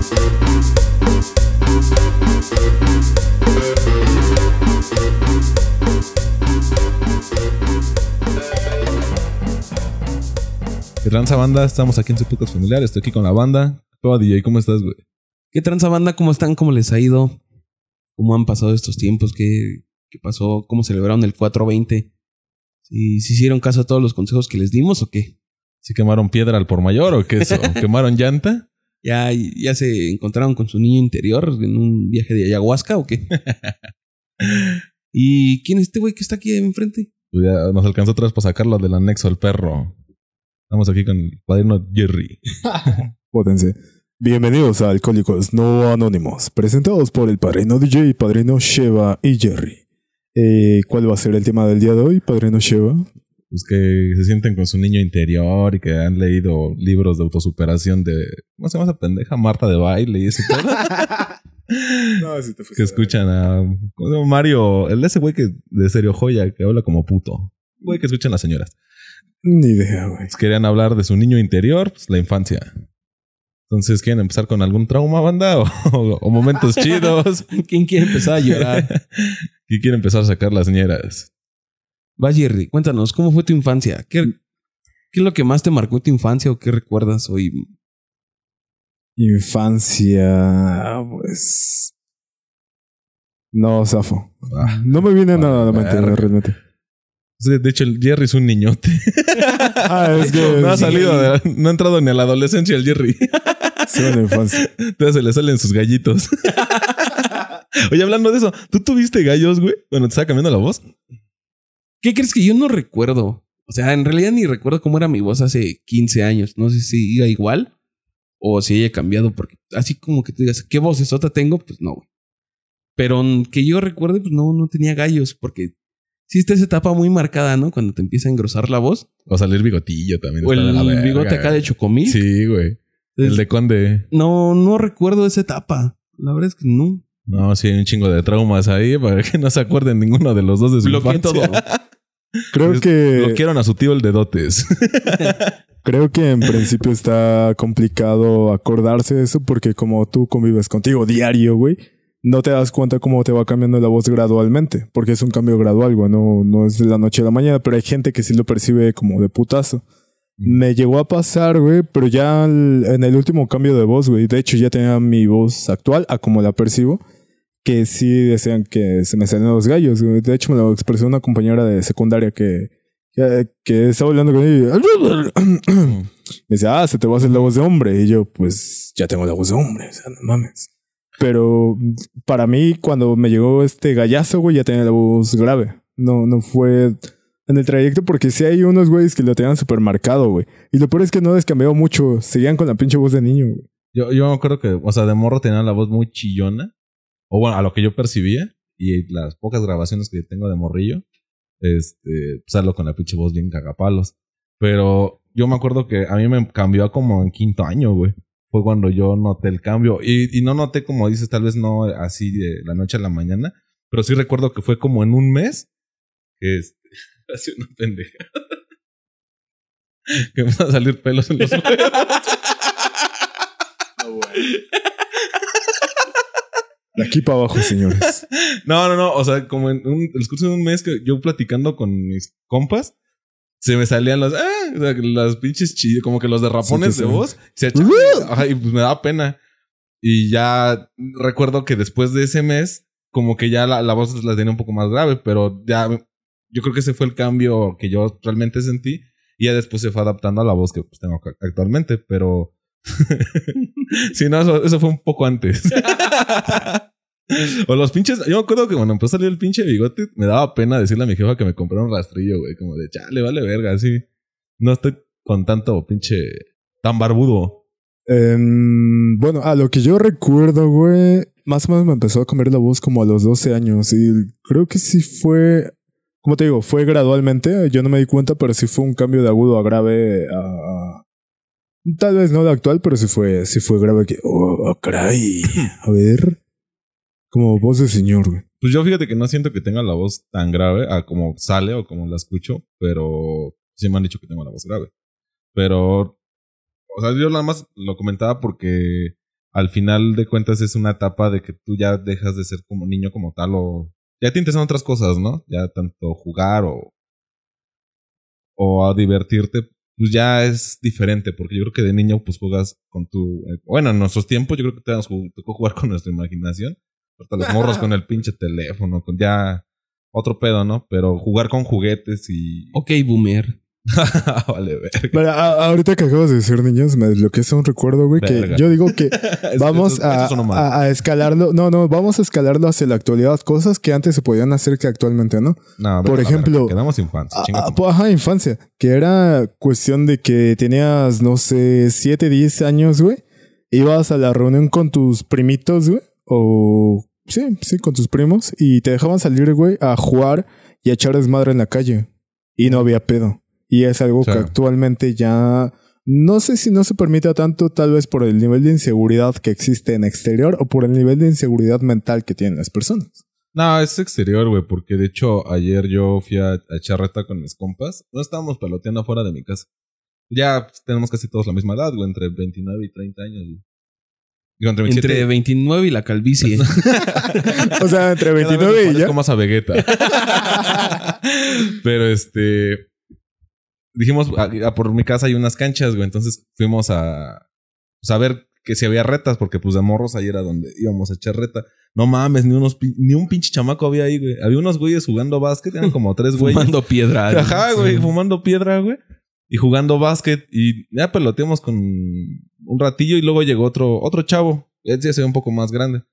¿Qué tranza banda? Estamos aquí en su podcast familiar. Estoy aquí con la banda. Todo DJ, ¿cómo estás, güey? ¿Qué tranza banda? ¿Cómo están? ¿Cómo les ha ido? ¿Cómo han pasado estos tiempos? ¿Qué, qué pasó? ¿Cómo celebraron el 420? ¿Y si hicieron caso a todos los consejos que les dimos o qué? ¿Se quemaron piedra al por mayor o qué es eso? ¿Quemaron llanta? ¿Ya, ¿Ya se encontraron con su niño interior en un viaje de ayahuasca o qué? ¿Y quién es este güey que está aquí enfrente? Pues ya nos alcanzó otra vez para sacarlo del anexo al perro. Estamos aquí con el padrino Jerry. Pótense. Bienvenidos a Alcohólicos No Anónimos, presentados por el padrino DJ, padrino Sheva y Jerry. Eh, ¿Cuál va a ser el tema del día de hoy, padrino Sheva? Pues que se sienten con su niño interior y que han leído libros de autosuperación de. ¿Cómo se llama esa pendeja? Marta de baile y ese todo. No, si te que escuchan a. ¿Cómo se llama? Mario, el de ese güey que de serio joya, que habla como puto. Güey que escuchan las señoras. Ni idea, güey. Pues querían hablar de su niño interior, pues la infancia. Entonces, ¿quieren empezar con algún trauma, banda? ¿O, o- o momentos chidos? ¿Quién quiere empezar a llorar? ¿Y quiere empezar a sacar las ñeras? Va, Jerry, cuéntanos, ¿cómo fue tu infancia? ¿Qué, ¿Qué es lo que más te marcó tu infancia o qué recuerdas hoy? Infancia, pues... No, Zafo. Ah, No me viene nada a la mente, realmente. de hecho, el Jerry es un niñote. Ah, es que... no ha salido, de- no ha entrado ni a la adolescencia el Jerry. Sí, en la infancia. Entonces se le salen sus gallitos. Oye, hablando de eso, ¿tú tuviste gallos, güey? Bueno, te estaba cambiando la voz. ¿Qué crees que yo no recuerdo? O sea, en realidad ni recuerdo cómo era mi voz hace 15 años. No sé si iba igual o si haya cambiado, porque así como que tú digas, ¿qué voz otra tengo? Pues no, güey. Pero que yo recuerde, pues no, no tenía gallos, porque sí está esa etapa muy marcada, ¿no? Cuando te empieza a engrosar la voz. O salir bigotillo también. O el bigote acá de chocomil. Sí, güey. El de conde. No, no recuerdo esa etapa. La verdad es que no. No, sí, hay un chingo de traumas ahí para que no se acuerden ninguno de los dos de su Bloqueé todo. Creo Es- que... Bloquearon a su tío el de dotes. Creo que en principio está complicado acordarse de eso porque como tú convives contigo diario, güey, no te das cuenta cómo te va cambiando la voz gradualmente, porque es un cambio gradual, güey, no, no es de la noche a la mañana, pero hay gente que sí lo percibe como de putazo. Me llegó a pasar, güey, pero ya en el último cambio de voz, güey, de hecho ya tenía mi voz actual a como la percibo, que sí decían que se me salían los gallos. De hecho me lo expresó una compañera de secundaria que, que, estaba hablando con ella. Me dice, ah, se te va a hacer la voz de hombre. Y yo, pues ya tengo la voz de hombre, o sea, no mames. Pero para mí, cuando me llegó este gallazo, güey, ya tenía la voz grave. No, no fue en el trayecto porque sí hay unos güeyes que lo tenían súper marcado, güey. Y lo peor es que no descambió mucho. Seguían con la pinche voz de niño, güey. Yo, yo me acuerdo que, o sea, de morro tenía la voz muy chillona. O bueno, a lo que yo percibía. Y las pocas grabaciones que tengo de morrillo, este, pues hablo con la pinche voz bien cagapalos. Pero yo me acuerdo que a mí me cambió como en quinto año, güey. Fue cuando yo noté el cambio. Y, y no noté, como dices, tal vez no así de la noche a la mañana. Pero sí recuerdo que fue como en un mes. Que este, hace una pendeja. que empezaron a salir pelos en los huevos. De aquí para abajo, señores. No, no, no. O sea, como en un, el curso de un mes que yo platicando con mis compas, se me salían los, ah, o sea, las pinches chillos, como que los derrapones Sí, de voz. Se echaban, ajá, y pues me daba pena. Y ya recuerdo que después de ese mes, como que ya la, la voz la tenía un poco más grave, pero ya yo creo que ese fue el cambio que yo realmente sentí. Y ya después se fue adaptando a la voz que pues, tengo ac- actualmente, pero. sí, no, eso, eso fue un poco antes. o los pinches. Yo me acuerdo que cuando empezó a salir el pinche bigote, me daba pena decirle a mi jefa que me comprara un rastrillo, güey. Como de chale, vale verga, así. No estoy con tanto pinche. tan barbudo. Em, bueno, a lo que yo recuerdo, güey, más o menos me empezó a cambiar la voz como a los 12 años y creo que sí fue, como te digo, fue gradualmente, yo no me di cuenta, pero sí fue un cambio de agudo a grave tal vez no de actual, pero sí fue, sí fue grave que, oh, caray, a ver, como voz de señor, güey. Pues yo fíjate que no siento que tenga la voz tan grave a como sale o como la escucho, pero sí me han dicho que tengo la voz grave. Pero, o sea, yo nada más lo comentaba porque al final de cuentas es una etapa de que tú ya dejas de ser como niño como tal o ya te interesan otras cosas, ¿no? Ya tanto jugar o o a divertirte, pues ya es diferente, porque yo creo que de niño pues juegas con tu... eh, Bueno, en nuestros tiempos yo creo que te tocó jugar con nuestra imaginación. Ahorita los morros con el pinche teléfono, con ya otro pedo, ¿no? Pero jugar con juguetes y... Ok, boomer. vale, verga. Pero a- ahorita que acabas de decir niños, me desbloqueé un recuerdo, güey, que yo digo que vamos Eso- a, eso a- a escalarlo. No, no, vamos a escalarlo hacia la actualidad. Cosas que antes se podían hacer que actualmente no. No, por a ejemplo, verga, Quedamos infancia. Tu pues, ajá, infancia. Que era cuestión de que tenías, no sé, 7, 10 años, güey. Ibas a la reunión con tus primitos, güey. O. Sí, sí, con tus primos. Y te dejaban salir, güey, a jugar y a echar desmadre en la calle. Y no había pedo. Y es algo que actualmente ya. No sé si no se permite tanto, tal vez por el nivel de inseguridad que existe en exterior o por el nivel de inseguridad mental que tienen las personas. No, es exterior, güey, porque de hecho ayer yo fui a, a echar reta con mis compas. No estábamos peloteando afuera de mi casa. Ya tenemos casi todos la misma edad, güey, entre 29 y 30 años. güey. Digo, entre 27 Entre 29 y la calvicie. O sea, entre Cada vez 29 me y ya. más a Vegeta. Pero este. Dijimos, a, a por mi casa hay unas canchas, güey. Entonces fuimos a. Pues a ver que si había retas, porque pues de morros ahí era donde íbamos a echar reta. No mames, ni unos ni un pinche chamaco había ahí, güey. Había unos güeyes jugando básquet, eran como tres güeyes. Fumando piedra. Ajá, güey, Sí. fumando piedra, güey. Y jugando básquet. Y ya peloteamos con un ratillo y luego llegó otro, otro chavo. Él ya se ve un poco más grande.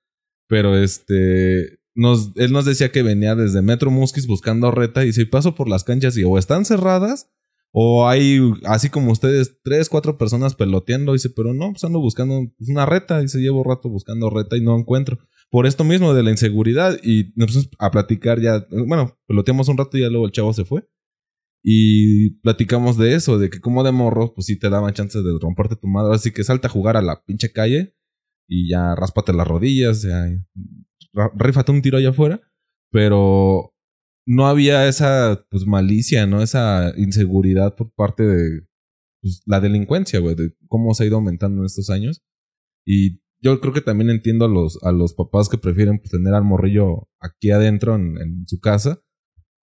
Pero este. Nos, él nos decía que venía desde Metro Musquis buscando reta. Y si paso por las canchas y o están cerradas. O hay, así como ustedes, tres, cuatro personas peloteando. Dice, pero no, pues ando buscando pues, una reta. Dice, llevo rato buscando reta y no encuentro. Por esto mismo de la inseguridad. Y nos pusimos a platicar ya. Bueno, peloteamos un rato y ya luego el chavo se fue. Y platicamos de eso, de que como de morro, pues sí te daban chances de romperte tu madre. Así que salta a jugar a la pinche calle y ya ráspate las rodillas, ya, rífate un tiro allá afuera. Pero no había esa pues malicia, ¿no? Esa inseguridad por parte de pues, la delincuencia, güey, de cómo se ha ido aumentando en estos años. Y yo creo que también entiendo a los, a los papás que prefieren pues, tener al morrillo aquí adentro en, en su casa,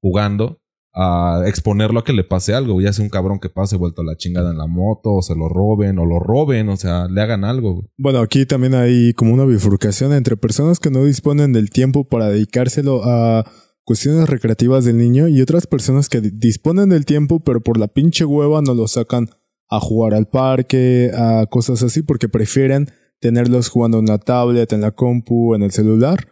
jugando, a exponerlo a que le pase algo, ya sea un cabrón que pase vuelto a la chingada en la moto, o se lo roben, o lo roben, o sea, le hagan algo. Bueno, aquí también hay como una bifurcación entre personas que no disponen del tiempo para dedicárselo a cuestiones recreativas del niño y otras personas que di- disponen del tiempo pero por la pinche hueva no lo sacan a jugar al parque, a cosas así porque prefieren tenerlos jugando en la tablet, en la compu, en el celular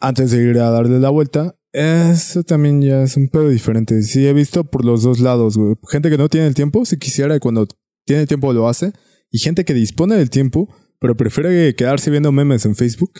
antes de ir a darle la vuelta. Eso también ya es un pedo diferente. Sí, he visto por los dos lados, güey. Gente que no tiene el tiempo, si quisiera, cuando tiene el tiempo lo hace. Y gente que dispone del tiempo, pero prefiere quedarse viendo memes en Facebook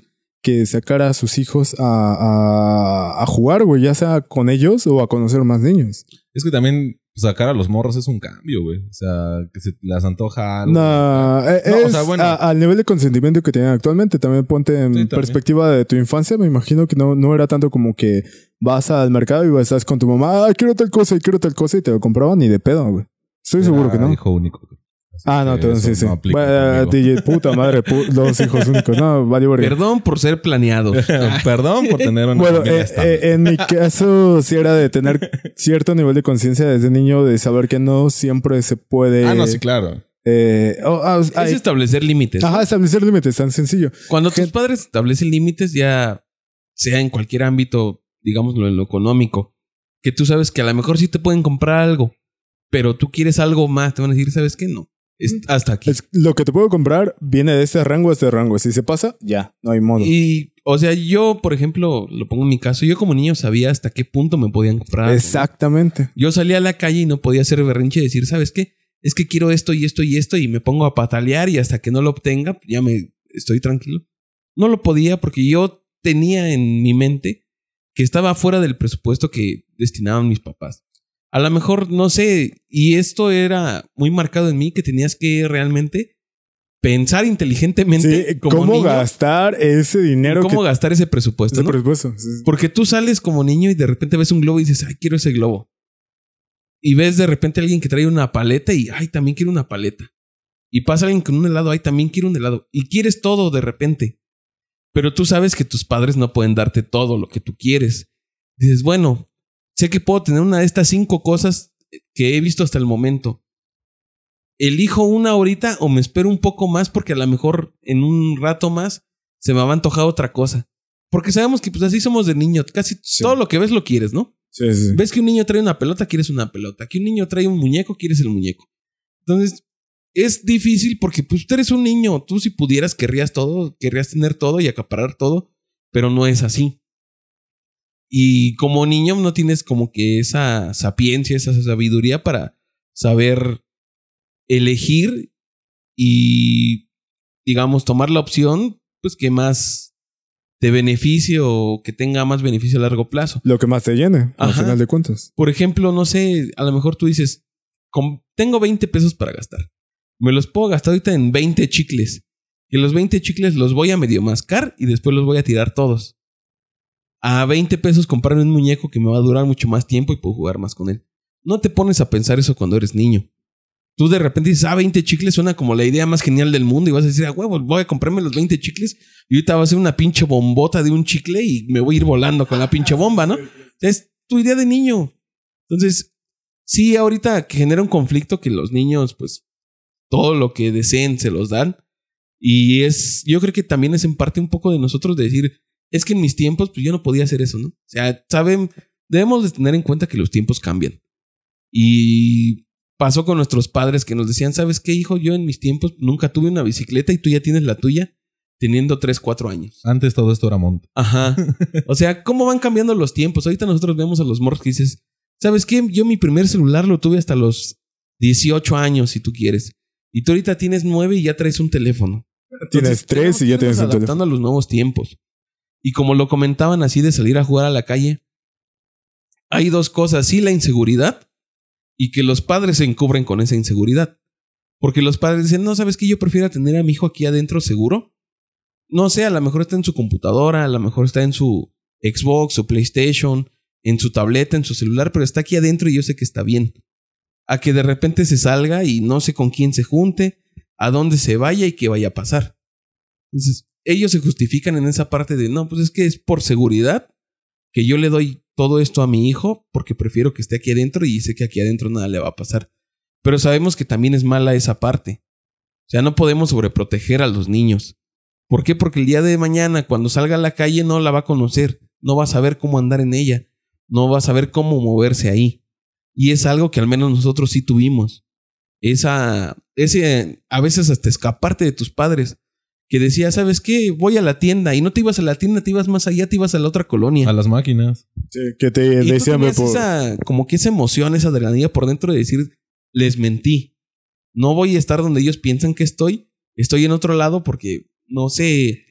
que sacar a sus hijos a, a, a jugar, güey, ya sea con ellos o a conocer más niños. Es que también sacar a los morros es un cambio, güey. O sea, que se les antoja algo. No, eh, No, o es sea, bueno. a- al nivel de consentimiento que tienen actualmente. También ponte en Sí, también. perspectiva de tu infancia. Me imagino que no, no era tanto como que vas al mercado y estás con tu mamá, ah, quiero tal cosa quiero tal cosa y te lo compraban ni de pedo, güey. Estoy seguro que no. hijo único. güey. Ah, no, entonces sí, no sí. DJ, puta madre, pu- dos hijos únicos. No, vale. Perdón por ser planeados. Perdón por tener una Bueno, eh, eh, en mi caso sí era de tener cierto nivel de conciencia desde niño, de saber que no siempre se puede... ah, no, sí, claro. eh, oh, ah, Es ay, establecer límites. ajá, establecer límites, tan sencillo. Cuando tus padres establecen límites, ya sea en cualquier ámbito, digámoslo en lo económico, que tú sabes que a lo mejor sí te pueden comprar algo, pero tú quieres algo más, te van a decir, ¿sabes qué? No. Es hasta aquí. Es- lo que te puedo comprar viene de este rango a este rango. Si se pasa, ya, no hay modo. Y, o sea, yo, por ejemplo, lo pongo en mi caso, yo como niño sabía hasta qué punto me podían comprar. Exactamente. Yo salía a la calle y no podía hacer berrinche y decir, ¿sabes qué? Es que quiero esto y esto y esto y me pongo a patalear y hasta que no lo obtenga, pues ya me estoy tranquilo. No lo podía porque yo tenía en mi mente que estaba fuera del presupuesto que destinaban mis papás. A lo mejor, no sé, y esto era muy marcado en mí que tenías que realmente pensar inteligentemente Sí, como ¿Cómo niño, gastar ese dinero cómo que gastar ese presupuesto. ese ¿no? presupuesto? Sí. Porque tú sales como niño y de repente ves un globo y dices, ay, quiero ese globo. Y ves de repente a alguien que trae una paleta y, ay, también quiero una paleta. y pasa alguien con un helado, ay, también quiero un helado. Y quieres todo de repente. Pero tú sabes que tus padres no pueden darte todo lo que tú quieres. Dices, bueno, sé que puedo tener una de estas cinco cosas que he visto hasta el momento. ¿Elijo una ahorita o me espero un poco más porque a lo mejor en un rato más se me va a antojar otra cosa? Porque sabemos que pues así somos de niño. Casi Sí. todo lo que ves lo quieres, ¿no? Sí, sí. Ves que un niño trae una pelota, quieres una pelota. Que un niño trae un muñeco, quieres el muñeco. Entonces, es difícil porque pues tú eres un niño. Tú si pudieras querrías todo, querrías tener todo y acaparar todo, pero no es así. Y como niño no tienes como que esa sapiencia, esa sabiduría para saber elegir y, digamos, tomar la opción pues que más te beneficie o que tenga más beneficio a largo plazo. Lo que más te llene, al final de cuentas. Por ejemplo, no sé, a lo mejor tú dices, "Com- tengo 20 pesos para gastar. Me los puedo gastar ahorita en 20 chicles. Y los 20 chicles los voy a medio mascar y después los voy a tirar todos. A 20 pesos comprarme un muñeco que me va a durar mucho más tiempo y puedo jugar más con él. No te pones a pensar eso cuando eres niño. Tú de repente dices, ah, 20 chicles suena como la idea más genial del mundo y vas a decir, ah, huevo, voy a comprarme los 20 chicles y ahorita va a ser una pinche bombota de un chicle y me voy a ir volando con la pinche bomba, ¿no? Es tu idea de niño. Entonces, sí, ahorita que genera un conflicto que los niños, pues, todo lo que deseen se los dan. Y es, yo creo que también es en parte un poco de nosotros de decir, es que en mis tiempos, pues yo no podía hacer eso, ¿no? O sea, saben, debemos de tener en cuenta que los tiempos cambian. Y pasó con nuestros padres que nos decían, ¿sabes qué, hijo? Yo en mis tiempos nunca tuve una bicicleta y tú ya tienes la tuya teniendo 3, 4 años. Antes todo esto era monte. Ajá. O sea, ¿cómo van cambiando los tiempos? Ahorita nosotros vemos a los morros que dices, ¿sabes qué? Yo mi primer celular lo tuve hasta los 18 años, si tú quieres. Y tú ahorita tienes 9 y ya traes un teléfono. Tienes tres y ya tienes un teléfono. Adaptando a los nuevos tiempos. Y como lo comentaban así de salir a jugar a la calle, hay dos cosas. Sí, la inseguridad y que los padres se encubren con esa inseguridad. Porque los padres dicen, no, ¿sabes qué? Yo prefiero tener a mi hijo aquí adentro seguro. No sé, a lo mejor está en su computadora, a lo mejor está en su Xbox, su PlayStation, en su tableta, en su celular, pero está aquí adentro y yo sé que está bien. A que de repente se salga y no sé con quién se junte, a dónde se vaya y qué vaya a pasar. Entonces, ellos se justifican en esa parte de, no, pues es que es por seguridad que yo le doy todo esto a mi hijo porque prefiero que esté aquí adentro y sé que aquí adentro nada le va a pasar. Pero sabemos que también es mala esa parte. O sea, no podemos sobreproteger a los niños. ¿Por qué? Porque el día de mañana, cuando salga a la calle, no la va a conocer, no va a saber cómo andar en ella, no va a saber cómo moverse ahí. Y es algo que al menos nosotros sí tuvimos. Esa, ese, a veces hasta escaparte de tus padres, que decía, ¿sabes qué? Voy a la tienda y no te ibas a la tienda, te ibas más allá, te ibas a la otra colonia. A las máquinas. Sí, que te Y tú decían, tenías por- esa, como que esa emoción, esa adrenalina por dentro de decir, les mentí. No voy a estar donde ellos piensan que estoy. Estoy en otro lado porque, no sé,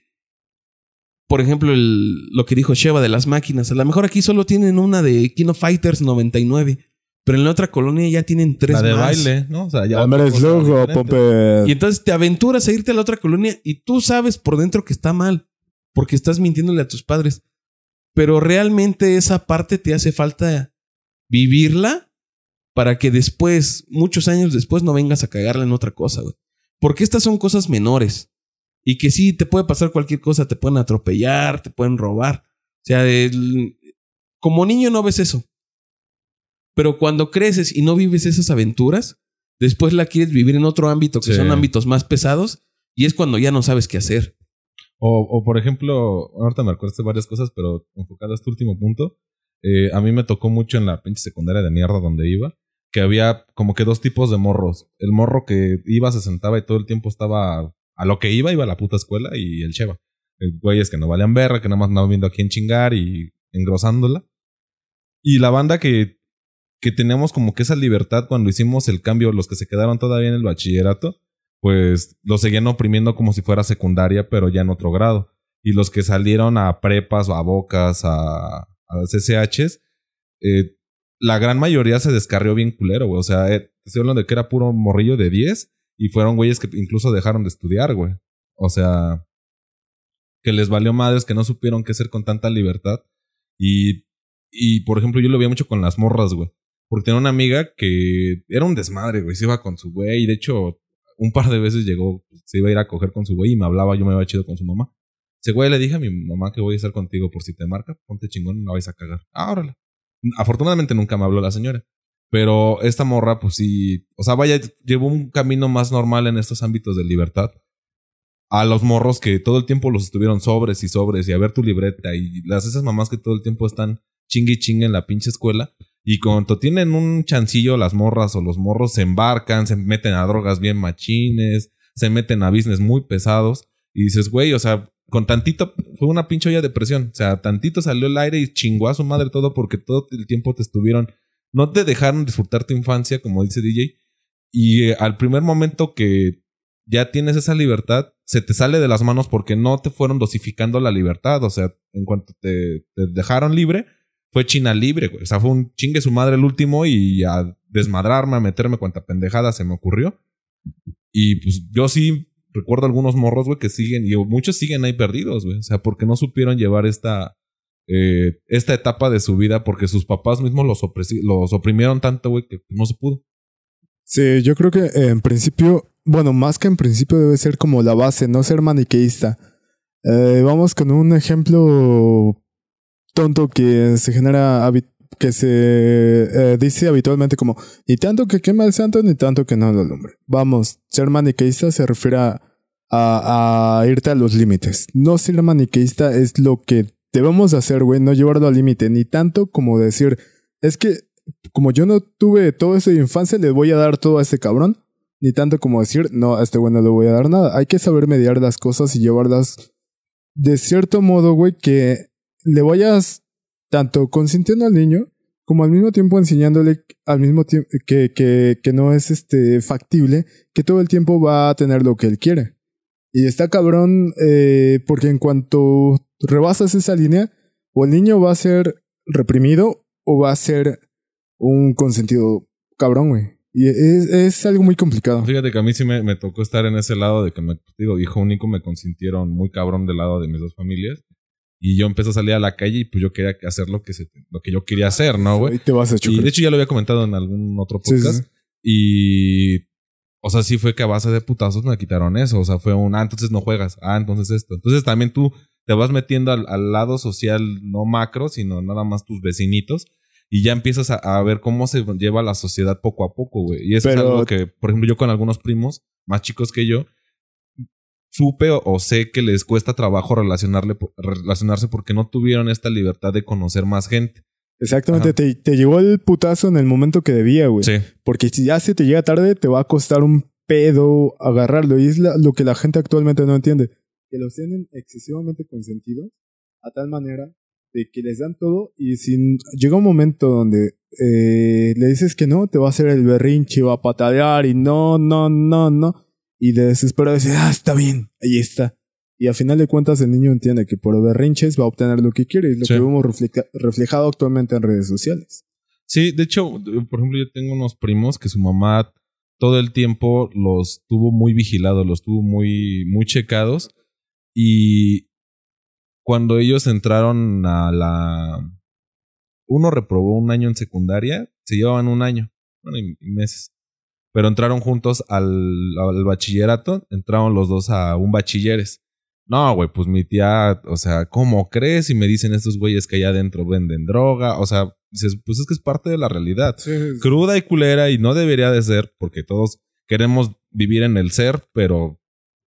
por ejemplo, el- lo que dijo Sheva de las máquinas. A lo mejor aquí solo tienen una de Kino Fighters 99, pero en la otra colonia ya tienen tres La de más. baile, ¿no? O sea, ya. Hombre, es loco. Pompe. Y entonces te aventuras a irte a la otra colonia y tú sabes por dentro que está mal, porque estás mintiéndole a tus padres. Pero realmente esa parte te hace falta vivirla para que después, muchos años después, no vengas a cagarla en otra cosa, güey. Porque estas son cosas menores. Y que sí, te puede pasar cualquier cosa, te pueden atropellar, te pueden robar. O sea, el- como niño no ves eso. Pero cuando creces y no vives esas aventuras, después la quieres vivir en otro ámbito, que Sí. son ámbitos más pesados, y es cuando ya no sabes qué hacer. O, o, por ejemplo, ahorita me de varias cosas, pero enfocado a este último punto, eh, a mí me tocó mucho en la pinche secundaria de mierda donde iba, que había como que dos tipos de morros. El morro que iba, se sentaba y todo el tiempo estaba a lo que iba, iba a la puta escuela y el cheva. El güeyes que no valían verga, que nada más andaban viendo a quién chingar y engrosándola. Y la banda que, que teníamos como que esa libertad cuando hicimos el cambio, los que se quedaron todavía en el bachillerato, pues lo seguían oprimiendo como si fuera secundaria, pero ya en otro grado. Y los que salieron a prepas o a bocas, a, a CCHs, eh, la gran mayoría se descarrió bien culero, güey. O sea, eh, estoy hablando de que era puro morrillo de 10 y fueron güeyes que incluso dejaron de estudiar, güey. O sea, que les valió madres, que no supieron qué hacer con tanta libertad. Y, y por ejemplo, yo lo veía mucho con las morras, güey. Porque tenía una amiga que era un desmadre, güey. Se iba con su güey. Y de hecho, un par de veces llegó, se iba a ir a coger con su güey y me hablaba, yo me iba chido con su mamá. Ese güey le dije a mi mamá que voy a estar contigo por si te marca, ponte chingón, no vais a cagar. Ah, órale. Afortunadamente nunca me habló la señora. Pero esta morra, pues sí, o sea, vaya, llevó un camino más normal en estos ámbitos de libertad. A los morros que todo el tiempo los estuvieron sobres y sobres y a ver tu libreta y las esas mamás que todo el tiempo están chingue y chingue en la pinche escuela. Y cuando tienen un chancillo, las morras o los morros se embarcan, se meten a drogas bien machines, se meten a business muy pesados. Y dices, güey, o sea, con tantito, fue una pinche olla de presión. O sea, tantito salió el aire y chingó a su madre todo porque todo el tiempo te estuvieron, no te dejaron disfrutar tu infancia, como dice DJ. Y eh, al primer momento que ya tienes esa libertad, se te sale de las manos porque no te fueron dosificando la libertad. O sea, en cuanto te, te dejaron libre, fue China libre, güey. O sea, fue un chingue su madre el último y a desmadrarme, a meterme cuanta pendejada se me ocurrió. Y pues yo sí recuerdo algunos morros, güey, que siguen, y muchos siguen ahí perdidos, güey. O sea, porque no supieron llevar esta, eh, esta etapa de su vida porque sus papás mismos los, oprimieron tanto, güey, que no se pudo. Sí, yo creo que eh, en principio, bueno, más que en principio debe ser como la base, no ser maniqueísta. Eh, vamos con un ejemplo tonto que se genera que se eh, dice habitualmente como ni tanto que quema el santo ni tanto que no lo alumbre. Vamos, ser maniqueísta se refiere a, a, irte a los límites. No ser maniqueísta es lo que debemos hacer, güey, no llevarlo al límite, ni tanto como decir, es que como yo no tuve todo eso de infancia, le voy a dar todo a este cabrón, ni tanto como decir, no, a este güey no le voy a dar nada. Hay que saber mediar las cosas y llevarlas de cierto modo, güey, que le vayas tanto consintiendo al niño como al mismo tiempo enseñándole al mismo tiempo que, que, que, no es este factible, que todo el tiempo va a tener lo que él quiere. Y está cabrón eh, porque en cuanto rebasas esa línea, o el niño va a ser reprimido o va a ser un consentido cabrón, güey. Y es, es, algo muy complicado. Fíjate que a mí sí me, me, tocó estar en ese lado de que me, digo, hijo único, me consintieron muy cabrón del lado de mis dos familias. Y yo empecé a salir a la calle y pues yo quería hacer lo que, se, lo que yo quería hacer, ¿no, güey? te vas a Y de hecho ya lo había comentado en algún otro podcast. Y... O sea, sí fue que a base de putazos me quitaron eso. O sea, fue un, ah, entonces no juegas. Ah, entonces esto. Entonces también tú te vas metiendo al, al lado social, no macro, sino nada más tus vecinitos. Y ya empiezas a, a, ver cómo se lleva la sociedad poco a poco, güey. Y eso es algo que, por ejemplo, yo con algunos primos más chicos que yo, supe o, sé que les cuesta trabajo relacionarle, relacionarse porque no tuvieron esta libertad de conocer más gente. Exactamente, te, te, llegó el putazo en el momento que debía, güey. Sí. Porque si ya se te llega tarde, te va a costar un pedo agarrarlo. Y es lo que la gente actualmente no entiende. Que los tienen excesivamente consentidos a tal manera de que les dan todo y si llega un momento donde eh, le dices que no, te va a hacer el berrinche, va a patalear y no, no, no, no. Y de desesperado dice, ah, está bien, ahí está. Y a final de cuentas el niño entiende que por berrinches va a obtener lo que quiere, es lo que vemos reflejado actualmente en redes sociales. Sí, de hecho, por ejemplo, yo tengo unos primos que su mamá todo el tiempo los tuvo muy vigilados, los tuvo muy, muy checados. Y cuando ellos entraron a la... Uno reprobó un año en secundaria, se llevaban un año, bueno, y meses pero entraron juntos al, bachillerato, entraron los dos a un bachilleres. No, güey, pues mi tía, o sea, ¿cómo crees? Y me dicen estos güeyes que allá adentro venden droga, o sea, dices, pues es que es parte de la realidad. Cruda y culera y no debería de ser, porque todos queremos vivir en el ser, pero,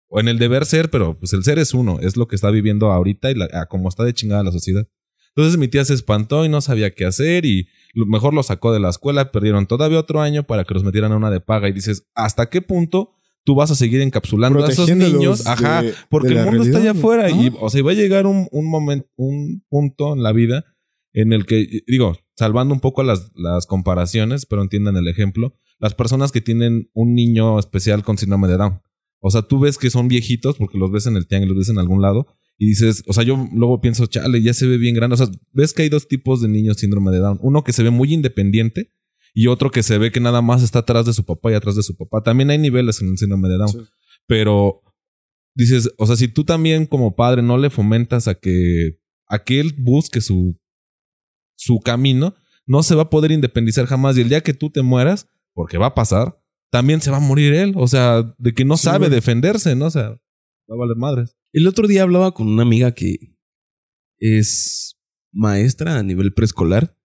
o en el deber ser, pero pues el ser es uno, es lo que está viviendo ahorita y la, como está de chingada la sociedad. Entonces mi tía se espantó y no sabía qué hacer y mejor lo sacó de la escuela, perdieron todavía otro año para que los metieran a una de paga y dices, ¿hasta qué punto tú vas a seguir encapsulando a esos niños? Ajá, porque el mundo está allá afuera y, o sea, va a llegar un, un momento, un punto en la vida en el que, digo, salvando un poco las, las comparaciones, pero entiendan el ejemplo, las personas que tienen un niño especial con síndrome de Down. O sea, tú ves que son viejitos porque los ves en el tianguis, los ves en algún lado y dices, o sea, yo luego pienso, chale, ya se ve bien grande. O sea, ves que hay dos tipos de niños síndrome de Down. Uno que se ve muy independiente y otro que se ve que nada más está atrás de su papá y atrás de su papá. También hay niveles en el síndrome de Down. Pero dices, o sea, si tú también como padre no le fomentas a que, a que él busque su, su camino, no se va a poder independizar jamás. Y el día que tú te mueras, porque va a pasar, también se va a morir él. O sea, de que no Sí, sabe güey. defenderse, ¿no? O sea, madres. El otro día hablaba con una amiga que es maestra a nivel preescolar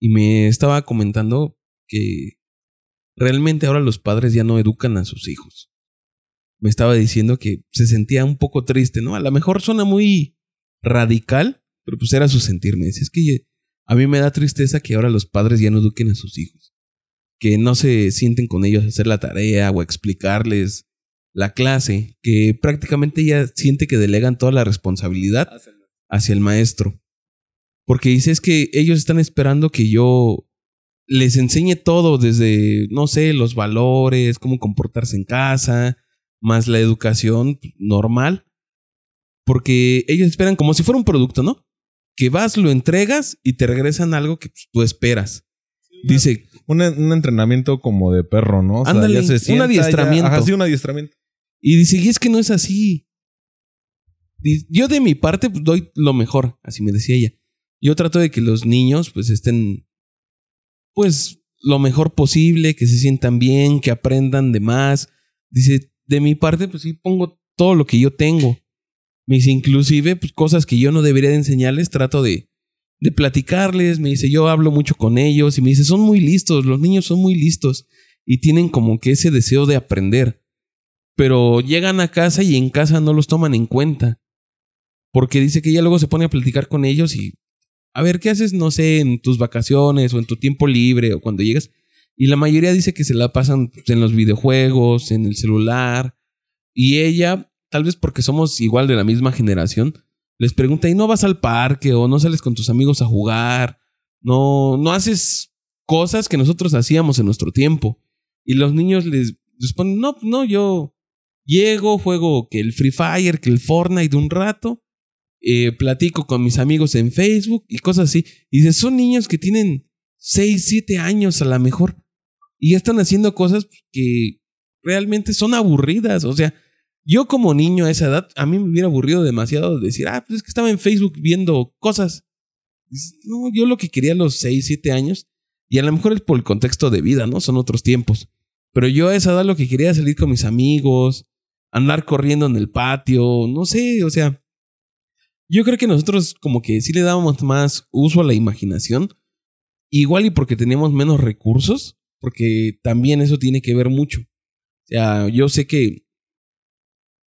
y me estaba comentando que realmente ahora los padres ya no educan a sus hijos. Me estaba diciendo que se sentía un poco triste, ¿no? A lo mejor suena muy radical, pero pues era su sentir. Es que a mí me da tristeza que ahora los padres ya no eduquen a sus hijos. Que no se sienten con ellos a hacer la tarea o a explicarles la clase, que prácticamente ella siente que delegan toda la responsabilidad hacia el maestro. Porque dice es que ellos están esperando que yo les enseñe todo desde, no sé, los valores, cómo comportarse en casa, más la educación normal. Porque ellos esperan como si fuera un producto, ¿no? Que vas, lo entregas y te regresan algo que pues, tú esperas. Dice, Un, un entrenamiento como de perro, ¿no? O sea, Ándale, ya se un sienta, ya- adiestramiento. ajá, sí, un adiestramiento. Y dice, y es que no es así. Yo de mi parte pues, doy lo mejor, así me decía ella. Yo trato de que los niños pues estén pues lo mejor posible, que se sientan bien, que aprendan de más. Dice, de mi parte pues sí pongo todo lo que yo tengo. Me dice, inclusive pues cosas que yo no debería de enseñarles, trato de, de platicarles. Me dice, yo hablo mucho con ellos y me dice, son muy listos, los niños son muy listos y tienen como que ese deseo de aprender pero llegan a casa y en casa no los toman en cuenta. Porque dice que ella luego se pone a platicar con ellos y a ver, ¿qué haces? No sé, en tus vacaciones o en tu tiempo libre o cuando llegas. Y la mayoría dice que se la pasan en los videojuegos, en el celular. Y ella, tal vez porque somos igual de la misma generación, les pregunta, ¿y no vas al parque o no sales con tus amigos a jugar? No, no haces cosas que nosotros hacíamos en nuestro tiempo. Y los niños les responden, no, no, yo llego, juego que el Free Fire, que el Fortnite un rato, eh, platico con mis amigos en Facebook y cosas así. Y dice, son niños que tienen 6, 7 años a lo mejor. Y están haciendo cosas que realmente son aburridas. O sea, yo como niño a esa edad, a mí me hubiera aburrido demasiado de decir, ah, pues es que estaba en Facebook viendo cosas. No, yo lo que quería a los 6, 7 años, y a lo mejor es por el contexto de vida, ¿no? Son otros tiempos. Pero yo a esa edad lo que quería era salir con mis amigos, andar corriendo en el patio, no sé, o sea, yo creo que nosotros como que sí le dábamos más uso a la imaginación, igual y porque teníamos menos recursos, porque también eso tiene que ver mucho. O sea, yo sé que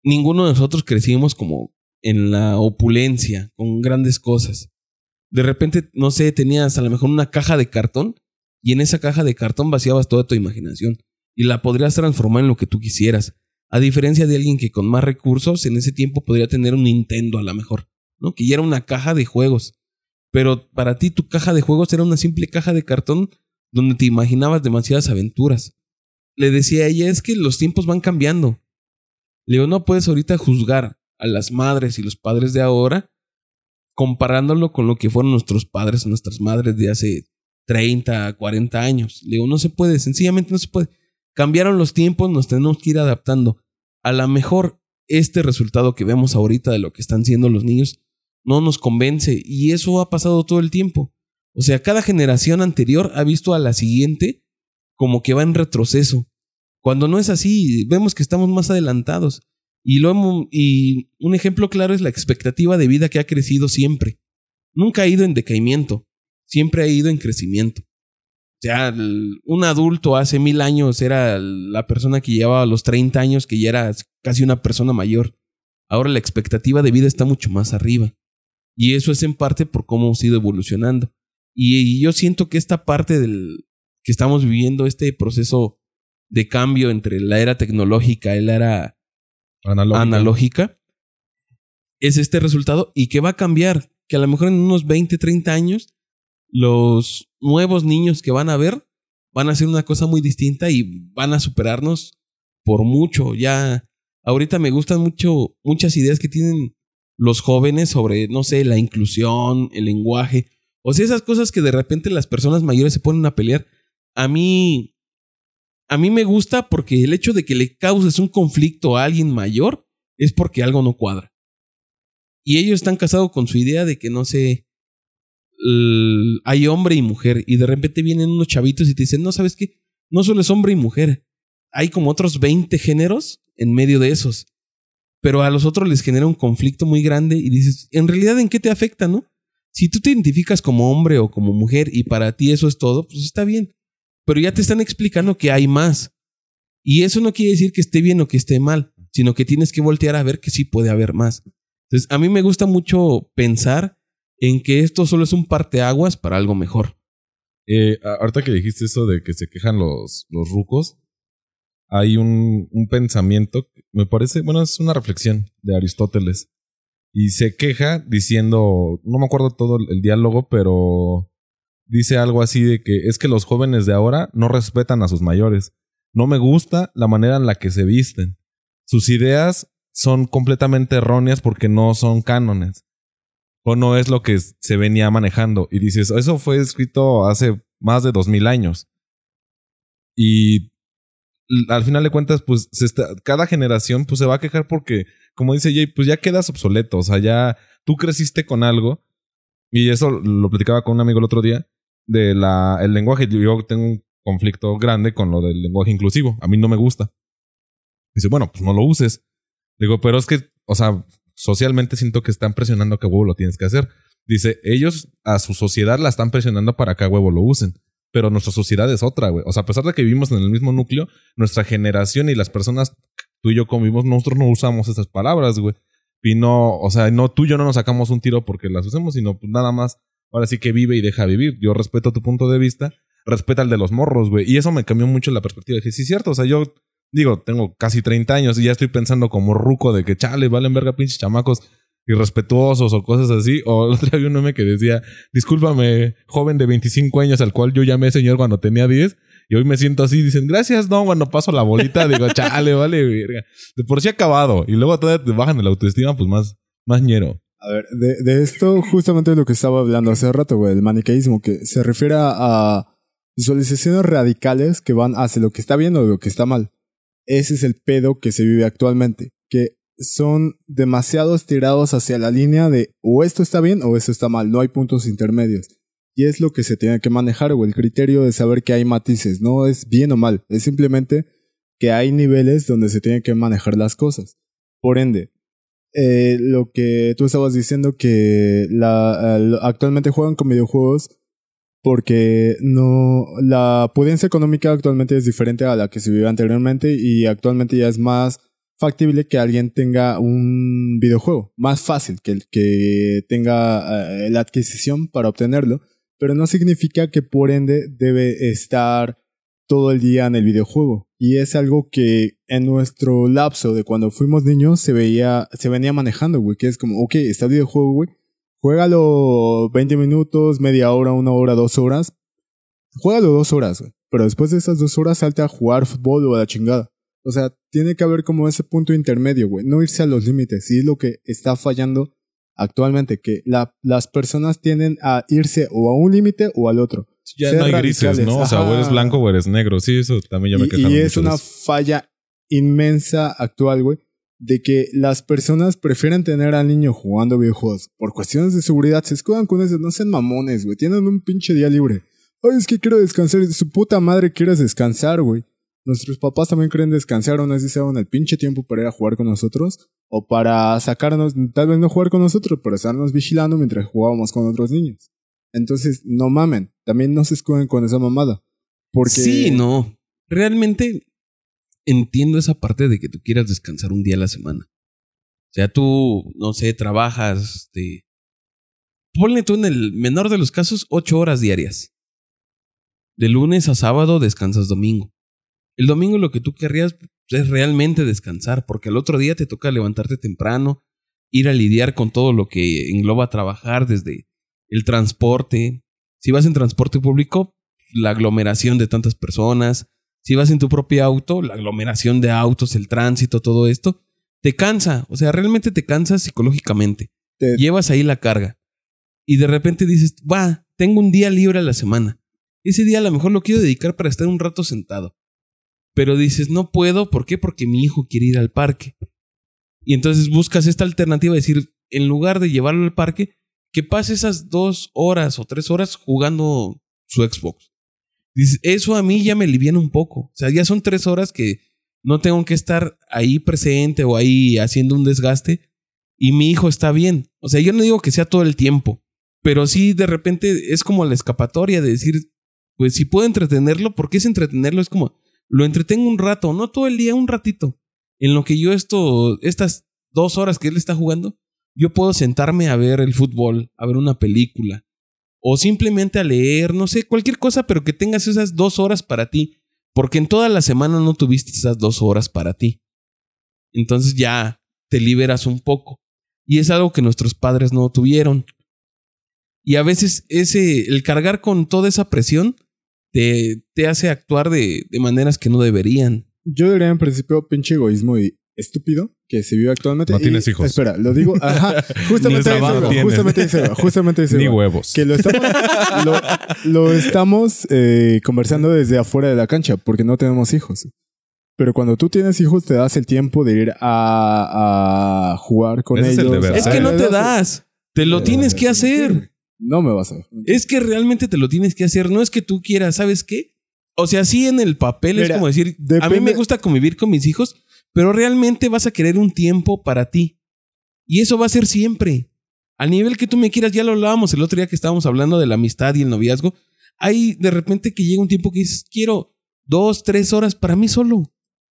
ninguno de nosotros crecimos como en la opulencia, con grandes cosas. De repente, no sé, tenías a lo mejor una caja de cartón y en esa caja de cartón vaciabas toda tu imaginación y la podrías transformar en lo que tú quisieras. A diferencia de alguien que con más recursos en ese tiempo podría tener un Nintendo a lo mejor, ¿no? Que ya era una caja de juegos. Pero para ti tu caja de juegos era una simple caja de cartón donde te imaginabas demasiadas aventuras. Le decía a ella, es que los tiempos van cambiando. Le digo, no puedes ahorita juzgar a las madres y los padres de ahora comparándolo con lo que fueron nuestros padres nuestras madres de hace 30, 40 años. Le digo, no se puede, sencillamente no se puede. Cambiaron los tiempos, nos tenemos que ir adaptando. A lo mejor este resultado que vemos ahorita de lo que están siendo los niños no nos convence y eso ha pasado todo el tiempo. O sea, cada generación anterior ha visto a la siguiente como que va en retroceso. Cuando no es así, vemos que estamos más adelantados. Y, lo y un ejemplo claro es la expectativa de vida que ha crecido siempre. Nunca ha ido en decaimiento, siempre ha ido en crecimiento. O sea, el- un adulto hace mil años era la persona que llevaba los 30 años, que ya era casi una persona mayor. Ahora la expectativa de vida está mucho más arriba. Y eso es en parte por cómo hemos ido evolucionando. Y, yo siento que esta parte del que estamos viviendo, este proceso de cambio entre la era tecnológica y la era Analógica. analógica, es este resultado y que va a cambiar, que a lo mejor en unos 20, 30 años, los nuevos niños que van a ver van a hacer una cosa muy distinta y van a superarnos por mucho. Ya, ahorita me gustan mucho muchas ideas que tienen los jóvenes sobre, no sé, la inclusión, el lenguaje, o sea, esas cosas que de repente las personas mayores se ponen a pelear. A mí, a mí me gusta porque el hecho de que le causes un conflicto a alguien mayor es porque algo no cuadra. Y ellos están casados con su idea de que no sé, hay hombre y mujer y de repente vienen unos chavitos y te dicen, no sabes qué, no solo es hombre y mujer, hay como otros 20 géneros en medio de esos. Pero a los otros les genera un conflicto muy grande y dices, en realidad, ¿en qué te afecta, no? Si tú te identificas como hombre o como mujer y para ti eso es todo, pues está bien. Pero ya te están explicando que hay más. Y eso no quiere decir que esté bien o que esté mal, sino que tienes que voltear a ver que sí puede haber más. Entonces, a mí me gusta mucho pensar en que esto solo es un parteaguas para algo mejor. Eh, ahorita que dijiste eso de que se quejan los, los rucos, hay un, un pensamiento, me parece, bueno, es una reflexión de Aristóteles. Y se queja diciendo, no me acuerdo todo el diálogo, pero dice algo así de que es que los jóvenes de ahora no respetan a sus mayores. No me gusta la manera en la que se visten. Sus ideas son completamente erróneas porque no son cánones. O no es lo que se venía manejando. Y dices, eso fue escrito hace más de dos mil años. Y al final de cuentas, pues cada generación pues, se va a quejar porque, como dice Jay, pues ya quedas obsoleto. O sea, ya tú creciste con algo. Y eso lo platicaba con un amigo el otro día. De la, el lenguaje. Yo tengo un conflicto grande con lo del lenguaje inclusivo. A mí no me gusta. Dice, bueno, pues no lo uses. Digo, pero es que, o sea, socialmente siento que están presionando que a huevo lo tienes que hacer. Dice, ellos a su sociedad la están presionando para que a huevo lo usen pero nuestra sociedad es otra, güey. O sea, a pesar de que vivimos en el mismo núcleo, nuestra generación y las personas, tú y yo convivimos, nosotros no usamos esas palabras, güey. Y no, o sea, no, tú y yo no nos sacamos un tiro porque las usemos, sino pues nada más, ahora sí que vive y deja vivir. Yo respeto tu punto de vista, respeta el de los morros, güey. Y eso me cambió mucho la perspectiva. Dije, sí, cierto, o sea, yo digo, tengo casi 30 años y ya estoy pensando como ruco de que, chale, valen verga pinches chamacos irrespetuosos o cosas así. O el otro día había un meme que decía, discúlpame, joven de 25 años al cual yo llamé señor cuando tenía 10. Y hoy me siento así, dicen, gracias, no, cuando paso la bolita, digo, chale, vale, verga. De por sí acabado. Y luego todavía te bajan el autoestima, pues más, más ñero. A ver, de, de esto justamente lo que estaba hablando hace rato, güey, el maniqueísmo, que se refiere a visualizaciones radicales que van hacia lo que está bien o lo que está mal. Ese es el pedo que se vive actualmente, que son demasiado estirados hacia la línea de o esto está bien o esto está mal, no hay puntos intermedios. Y es lo que se tiene que manejar, o el criterio de saber que hay matices, no es bien o mal, es simplemente que hay niveles donde se tienen que manejar las cosas. Por ende, eh, lo que tú estabas diciendo que la, actualmente juegan con videojuegos porque no la prudencia económica actualmente es diferente a la que se vivía anteriormente y actualmente ya es más factible que alguien tenga un videojuego, más fácil que el que tenga eh, la adquisición para obtenerlo, pero no significa que por ende debe estar todo el día en el videojuego. Y es algo que en nuestro lapso de cuando fuimos niños se veía, se venía manejando, güey, que es como, ok, está el videojuego, güey, juégalo 20 minutos, media hora, una hora, dos horas, juégalo dos horas, güey. Pero después de esas dos horas salte a jugar fútbol o a la chingada. O sea, tiene que haber como ese punto intermedio, güey. No irse a los límites. Y es lo que está fallando actualmente, que la, las personas tienden a irse o a un límite o al otro. Ya no hay grises, ¿no? O sea, o eres blanco o eres negro. Sí, eso también yo me Y, y es una falla inmensa actual, güey, de que las personas prefieren tener al niño jugando videojuegos. Por cuestiones de seguridad, se escudan con eso. No sean mamones, güey. Tienen un pinche día libre. Ay, es que quiero descansar. Su puta madre quieres descansar, güey. Nuestros papás también quieren descansar sé si se el pinche tiempo para ir a jugar con nosotros o para sacarnos, tal vez no jugar con nosotros, pero estarnos vigilando mientras jugábamos con otros niños. Entonces, no mamen, también no se escuden con esa mamada. Porque... Sí, no. Realmente entiendo esa parte de que tú quieras descansar un día a la semana. O sea, tú, no sé, trabajas, de... Ponle tú en el menor de los casos ocho horas diarias. De lunes a sábado descansas domingo. El domingo lo que tú querrías es realmente descansar, porque al otro día te toca levantarte temprano, ir a lidiar con todo lo que engloba trabajar desde el transporte. Si vas en transporte público, la aglomeración de tantas personas. Si vas en tu propio auto, la aglomeración de autos, el tránsito, todo esto, te cansa. O sea, realmente te cansa psicológicamente. Llevas ahí la carga. Y de repente dices, va, tengo un día libre a la semana. Ese día a lo mejor lo quiero dedicar para estar un rato sentado. Pero dices, no puedo, ¿por qué? Porque mi hijo quiere ir al parque. Y entonces buscas esta alternativa, de decir, en lugar de llevarlo al parque, que pase esas dos horas o tres horas jugando su Xbox. Eso a mí ya me aliviana un poco. O sea, ya son tres horas que no tengo que estar ahí presente o ahí haciendo un desgaste y mi hijo está bien. O sea, yo no digo que sea todo el tiempo, pero sí de repente es como la escapatoria de decir, pues si puedo entretenerlo, ¿por qué es entretenerlo? Es como, lo entretengo un rato, no todo el día, un ratito. En lo que yo esto, estas dos horas que él está jugando, yo puedo sentarme a ver el fútbol, a ver una película, o simplemente a leer, no sé, cualquier cosa, pero que tengas esas dos horas para ti, porque en toda la semana no tuviste esas dos horas para ti. Entonces ya te liberas un poco. Y es algo que nuestros padres no tuvieron. Y a veces ese, el cargar con toda esa presión te, te hace actuar de, de maneras que no deberían. Yo diría en principio pinche egoísmo y estúpido que se vive actualmente. No Y- tienes hijos. Espera, lo digo. Ajá. Justamente tienes. Justamente se Ni huevos. Que lo estamos, lo, lo estamos eh, conversando desde afuera de la cancha porque no tenemos hijos. Pero cuando tú tienes hijos, te das el tiempo de ir a, a jugar con Ese es el ellos. deber Es que no te das. Te lo Eh, tienes que hacer. No me vas a. Es que realmente te lo tienes que hacer. No es que tú quieras, ¿sabes qué? O sea, sí en el papel es como decir, a mí me gusta convivir con mis hijos, pero realmente vas a querer un tiempo para ti. Y eso va a ser siempre. Al nivel que tú me quieras, ya lo hablábamos el otro día que estábamos hablando de la amistad y el noviazgo. Hay de repente que llega un tiempo que dices, quiero dos, tres horas para mí solo.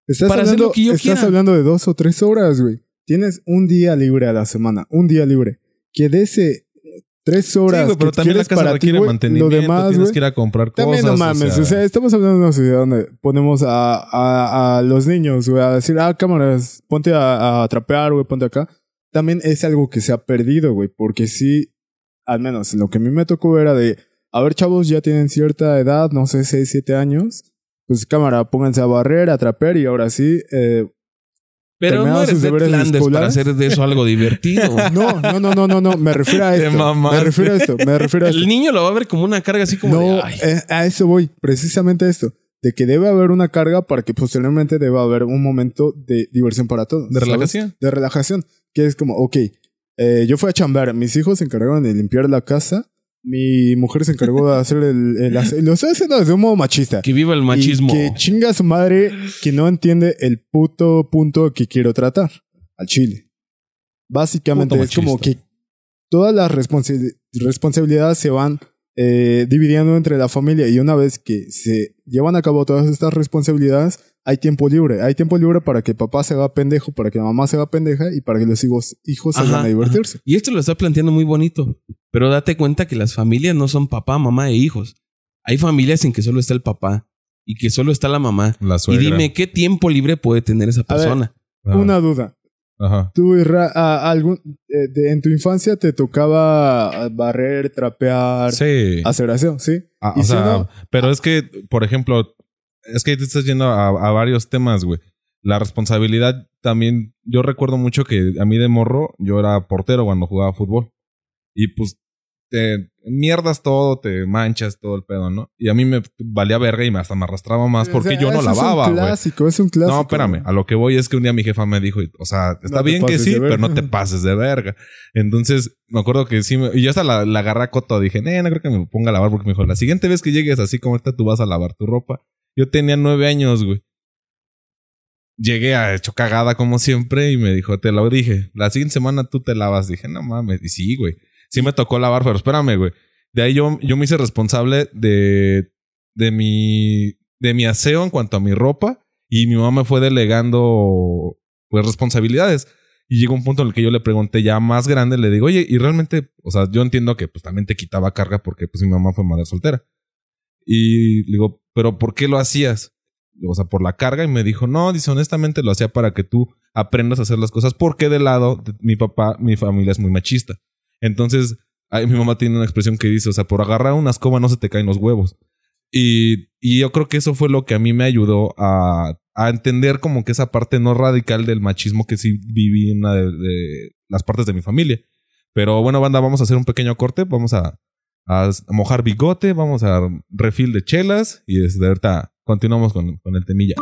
Estás, para hacer hablando, lo que yo estás quiera. hablando de dos o tres horas, güey. Tienes un día libre a la semana, un día libre. Que de ese tres horas Sí, güey, pero también la casa para ti, requiere mantenimiento. lo demás, tienes güey. que ir a comprar También cosas. no mames, o sea, estamos hablando de una sociedad donde ponemos a, a, a los niños, güey, a decir, ah, cámaras, ponte a, a trapear, güey, ponte acá. También es algo que se ha perdido, güey, porque sí, al menos lo que a mí me tocó era de, a ver, chavos, ya tienen cierta edad, no sé, 6, 7 años, pues cámara, pónganse a barrer, a trapear y ahora sí, eh, Pero no eres sus de Flanders para hacer de eso algo divertido. no, no, no, no, no, no, me refiero a esto. Me refiero a esto, me refiero a esto. El niño lo va a ver como una carga así como de, No, "Ay". eh, a eso voy, precisamente a esto. De que debe haber una carga para que posteriormente deba haber un momento de diversión para todos. De ¿sabes? relajación. De relajación. Que es como, ok, eh, yo fui a chambear, mis hijos se encargaron de limpiar la casa, mi mujer se encargó de hacer el... el ase- lo estoy haciendo desde un modo machista. que viva el machismo. Y que chinga a su madre que no entiende el puto punto que quiero tratar. Al chile. Básicamente Puto es como que todas las responsabilidades se van eh, dividiendo entre la familia y una vez que se llevan a cabo todas estas responsabilidades, hay tiempo libre. Hay tiempo libre para que papá se haga pendejo, para que mamá se haga pendeja y para que los hijos, hijos Ajá, salgan a divertirse. Y esto lo está planteando muy bonito. Pero date cuenta que las familias no son papá, mamá e hijos. Hay familias en que solo está el papá y que solo está la mamá. La Y dime qué tiempo libre puede tener esa A ver. persona. Una duda. Ajá. ¿Tú, Isra, a- algún, eh, de- en tu infancia te tocaba barrer, trapear, Sí. hacer aseo, sí? Ah, Y o si sea, no- pero es que, por ejemplo, es que te estás yendo a, a varios temas, güey. La responsabilidad también, yo recuerdo mucho que a mí de morro, yo era portero cuando jugaba fútbol. Y pues, te mierdas todo, te manchas todo el pedo, ¿no? Y a mí me valía verga y me hasta me arrastraba más O porque sea, yo no lavaba, Es un güey. clásico, es un clásico. No, espérame. A lo que voy es que un día mi jefa me dijo, o sea, está No bien que sí, pero no te pases de verga. Entonces, me acuerdo que sí, me- y yo hasta la, la agarré a coto. Dije, eh, no creo que me ponga a lavar porque me dijo, la siguiente vez que llegues así como esta, tú vas a lavar tu ropa. Yo tenía nueve años, güey. Llegué a hecho cagada como siempre y me dijo, te lo dije, la siguiente semana tú te lavas. Dije, no mames. Y sí, güey. Sí me tocó lavar, pero espérame, güey. De ahí yo, yo me hice responsable de, de mi, de mi aseo en cuanto a mi ropa y mi mamá me fue delegando pues responsabilidades. Y llegó un punto en el que yo le pregunté ya más grande, le digo, oye, y realmente, o sea, yo entiendo que pues también te quitaba carga porque pues mi mamá fue madre soltera. Y le digo, pero ¿por qué lo hacías? O sea, por la carga. Y me dijo, no, dice, honestamente lo hacía para que tú aprendas a hacer las cosas porque de lado mi papá, mi familia es muy machista. Entonces, mi mamá tiene una expresión que dice, o sea, por agarrar una escoba no se te caen los huevos. Y, y yo creo que eso fue lo que a mí me ayudó a, a entender como que esa parte no radical del machismo que sí viví en una de, de las partes de mi familia. Pero bueno, banda, vamos a hacer un pequeño corte. Vamos a, a mojar bigote, vamos a refil de chelas y desde ahorita continuamos con, con el temilla.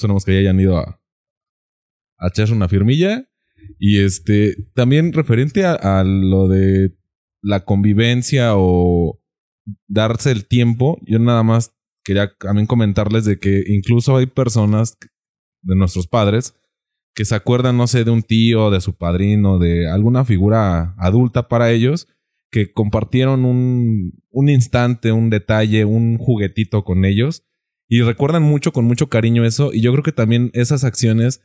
Esperemos que ya hayan ido a, a echarse una firmilla. Y este, también referente a, a lo de la convivencia o darse el tiempo, yo nada más quería también comentarles de que incluso hay personas de nuestros padres que se acuerdan, no sé, de un tío, de su padrino, de alguna figura adulta para ellos, que compartieron un, un instante, un detalle, un juguetito con ellos y recuerdan mucho, con mucho cariño eso. Y yo creo que también esas acciones,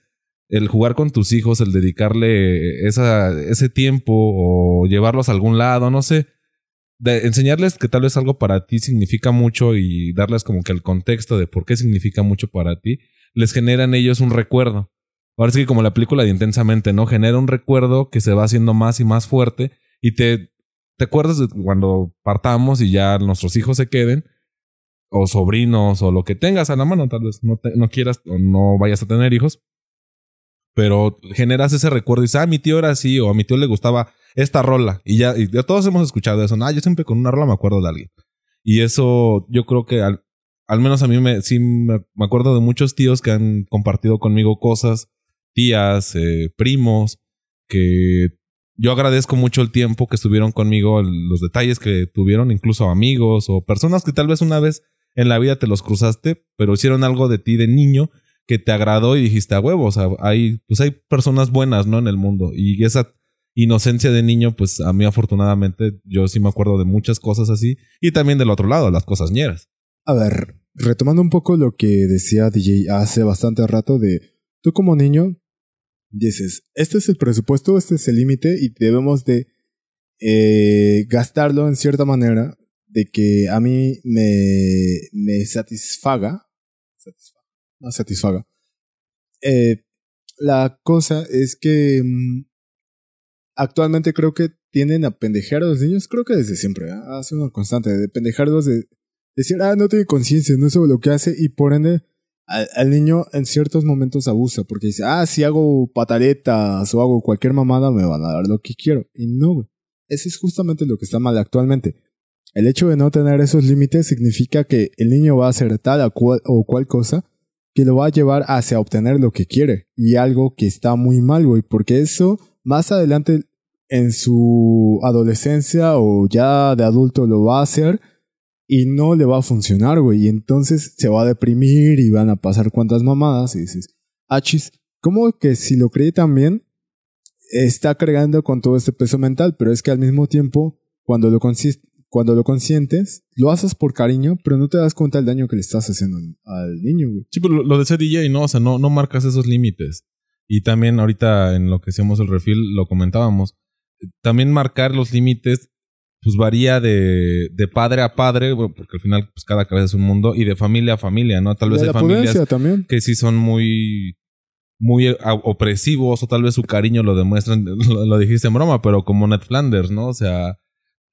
el jugar con tus hijos, el dedicarle esa, ese tiempo o llevarlos a algún lado, no sé, de enseñarles que tal vez algo para ti significa mucho y darles como que el contexto de por qué significa mucho para ti, les generan ellos un recuerdo. Ahora sí que como la película de Intensamente, ¿no? Genera un recuerdo que se va haciendo más y más fuerte y te, te acuerdas de cuando partamos y ya nuestros hijos se queden, o sobrinos, o lo que tengas a la mano, tal vez no, te- no quieras o no vayas a tener hijos, pero generas ese recuerdo y dices, ah, mi tío era así, o a mi tío le gustaba esta rola, y ya, y ya todos hemos escuchado eso, ah, yo siempre con una rola me acuerdo de alguien. Y eso yo creo que al, al menos a mí me, sí me, me acuerdo de muchos tíos que han compartido conmigo cosas, tías, eh, primos, que yo agradezco mucho el tiempo que estuvieron conmigo, el- los detalles que tuvieron, incluso amigos o personas que tal vez una vez en la vida te los cruzaste, pero hicieron algo de ti de niño que te agradó y dijiste a huevo, o sea, hay, pues hay personas buenas, ¿no? En el mundo. Y esa inocencia de niño, pues a mí afortunadamente yo sí me acuerdo de muchas cosas así y también del otro lado, las cosas ñeras. A ver, retomando un poco lo que decía DJ hace bastante rato de tú como niño dices, este es el presupuesto, este es el límite y debemos de eh, gastarlo en cierta manera de que a mí me, me satisfaga, satisfaga, satisfaga. Eh, la cosa es que mm, actualmente creo que tienden a pendejear a los niños, creo que desde siempre, ¿eh? una constante de pendejarlos de decir, ah, no tiene conciencia, no sabe lo que hace, y por ende, al, niño en ciertos momentos abusa, porque dice, ah, si hago pataletas o hago cualquier mamada, me van a dar lo que quiero. Y no, güey. Ese es justamente lo que está mal actualmente. El hecho de no tener esos límites significa que el niño va a hacer tal o cual, cosa que lo va a llevar hacia obtener lo que quiere. Y algo que está muy mal, güey, porque eso más adelante en su adolescencia o ya de adulto lo va a hacer y no le va a funcionar, güey. Y entonces se va a deprimir y van a pasar cuantas mamadas y dices, achis, ¿cómo que si lo cree también está cargando con todo este peso mental? Pero es que al mismo tiempo, cuando lo, cuando lo consientes, lo haces por cariño, pero no te das cuenta del daño que le estás haciendo al- niño, güey. Sí, pero lo, lo de ser DJ, no, o sea, no, no marcas esos límites. Y también ahorita en lo que hacíamos el refil lo comentábamos. También marcar los límites, pues varía de, de padre a padre, porque al final pues cada cabeza es un mundo, y de familia a familia, ¿no? Tal vez De hay familias también. que sí son muy muy a- opresivos o tal vez su cariño lo demuestran, lo, lo dijiste en broma, pero como Ned Flanders, ¿no? O sea,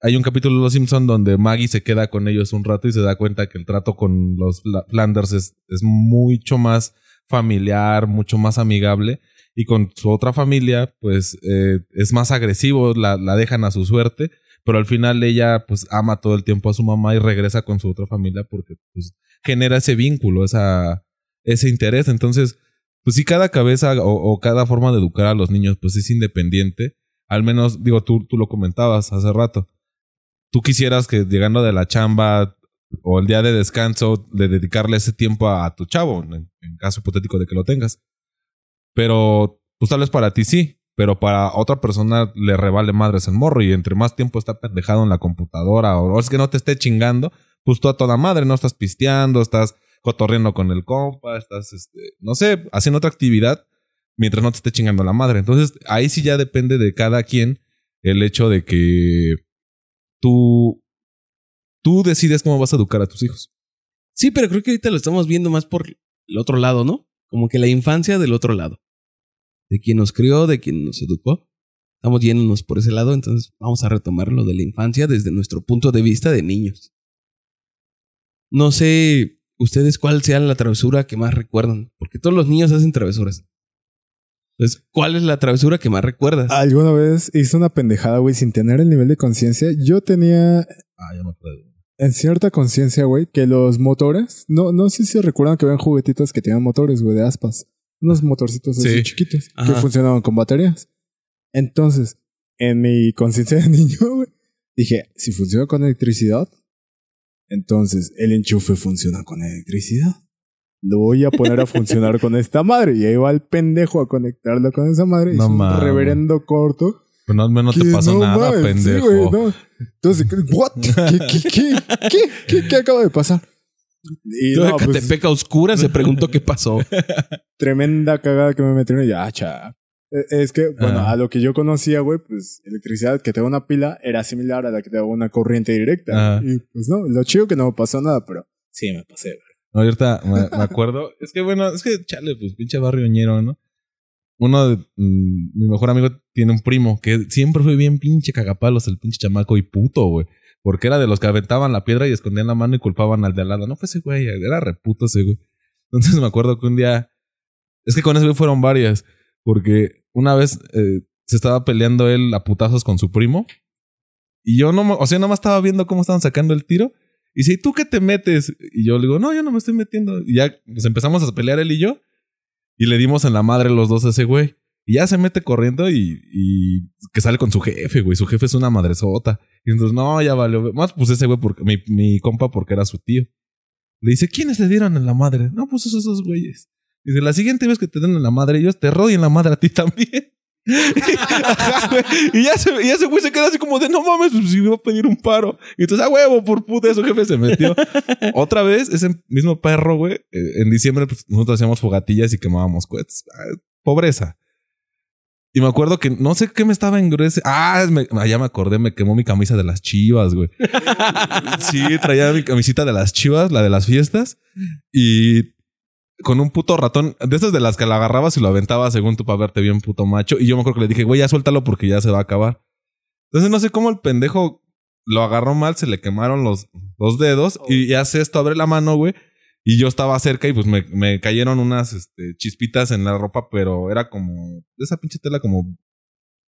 hay un capítulo de Los Simpson donde Maggie se queda con ellos un rato y se da cuenta que el trato con los Fla- Flanders es, mucho más familiar, mucho más amigable y con su otra familia pues eh, es más agresivo, la, dejan a su suerte, pero al final ella pues ama todo el tiempo a su mamá y regresa con su otra familia porque pues genera ese vínculo, esa, ese interés. Entonces, pues si cada cabeza o, o cada forma de educar a los niños pues es independiente, al menos, digo, tú, tú lo comentabas hace rato, tú quisieras que llegando de la chamba o el día de descanso, de dedicarle ese tiempo a, tu chavo, en, caso hipotético de que lo tengas. Pero, pues tal vez para ti sí, pero para otra persona le revale madres el morro y entre más tiempo está pendejado en la computadora o, o es que no te esté chingando, pues tú a toda madre no estás pisteando, estás cotorreando con el compa, estás, este, no sé, haciendo otra actividad mientras no te esté chingando la madre. Entonces, ahí sí ya depende de cada quien el hecho de que tú, tú decides cómo vas a educar a tus hijos. Sí, pero creo que ahorita lo estamos viendo más por el otro lado, ¿no? Como que la infancia del otro lado. De quien nos crió, de quien nos educó. Estamos yéndonos por ese lado, entonces vamos a retomar lo de la infancia desde nuestro punto de vista de niños. No sé ustedes cuál sea la travesura que más recuerdan, porque todos los niños hacen travesuras. Entonces, ¿cuál es la travesura que más recuerdas? Alguna vez hice una pendejada, güey, sin tener el nivel de conciencia. Yo tenía Ah, ya me acuerdo. en cierta conciencia, güey, que los motores, no, no sé si recuerdan que habían juguetitos que tenían motores, güey, de aspas. Unos motorcitos así Sí. chiquitos que funcionaban con baterías. Entonces, en mi conciencia de niño, güey, dije, si funciona con electricidad, entonces el enchufe funciona con electricidad. Lo voy a poner a funcionar con esta madre. Y ahí va el pendejo a conectarlo con esa madre. No es un reverendo corto. Pero no, no te pasó no nada, mames, sí, pendejo. güey, no. Entonces, ¿what? ¿Qué, qué, qué, qué, qué, qué acaba de pasar? Y Toda no, pues, Catepec oscura se preguntó qué pasó. tremenda cagada que me metieron y ya, cha. Eh, Es que, bueno, Ah. a lo que yo conocía, güey, pues electricidad que te da una pila era similar a la que te da una corriente directa. Ah. Y pues no, lo chido que no me pasó nada, pero sí me pasé, güey. No, ahorita me, acuerdo. Es que bueno, es que chale, pues pinche barrio ñero, ¿no? Uno de mm, mi mejor amigo tiene un primo que siempre fue bien pinche cagapalos, el pinche chamaco y puto, güey. Porque era de los que aventaban la piedra y escondían la mano y culpaban al de al lado. No fue ese güey, era reputo ese güey. Entonces me acuerdo que un día. Es que con ese güey fueron varias. Porque una vez eh, se estaba peleando él a putazos con su primo. Y yo no, o sea, nada más estaba viendo cómo estaban sacando el tiro. Y dice, ¿y tú qué te metes? Y yo le digo, no, yo no me estoy metiendo. Y ya pues empezamos a pelear él y yo. Y le dimos en la madre los dos a ese güey. Y ya se mete corriendo y, y que sale con su jefe, güey. Su jefe es una madresota. Y entonces, no, ya valió. Más pues ese güey, porque, mi, mi compa, porque era su tío. Le dice, ¿quiénes le dieron en la madre? No, pues esos dos güeyes. Dice, la siguiente vez que te den en la madre, ellos te roden la madre a ti también. Ajá, güey. y ya, se, y ese güey se queda así como de no mames, pues si me iba a pedir un paro. Y entonces, a huevo, por puta, su jefe se metió. Otra vez, ese mismo perro, güey, eh, en diciembre pues, nosotros hacíamos fogatillas y quemábamos cohetes. Ah, Pobreza. Y me acuerdo que no sé qué me estaba engruese. Ah, me- ah, ya me acordé, me quemó mi camisa de las chivas, güey. Sí, traía mi camisita de las chivas, la de las fiestas. Y con un puto ratón, de esas de las que la agarrabas y lo aventabas según tú para verte bien puto macho. Y yo me acuerdo que le dije, güey, ya suéltalo porque ya se va a acabar. Entonces no sé cómo el pendejo lo agarró mal, se le quemaron los dos dedos y hace esto, abre la mano, güey. Y yo estaba cerca y pues me, me cayeron unas este, chispitas en la ropa, pero era como de esa pinche tela como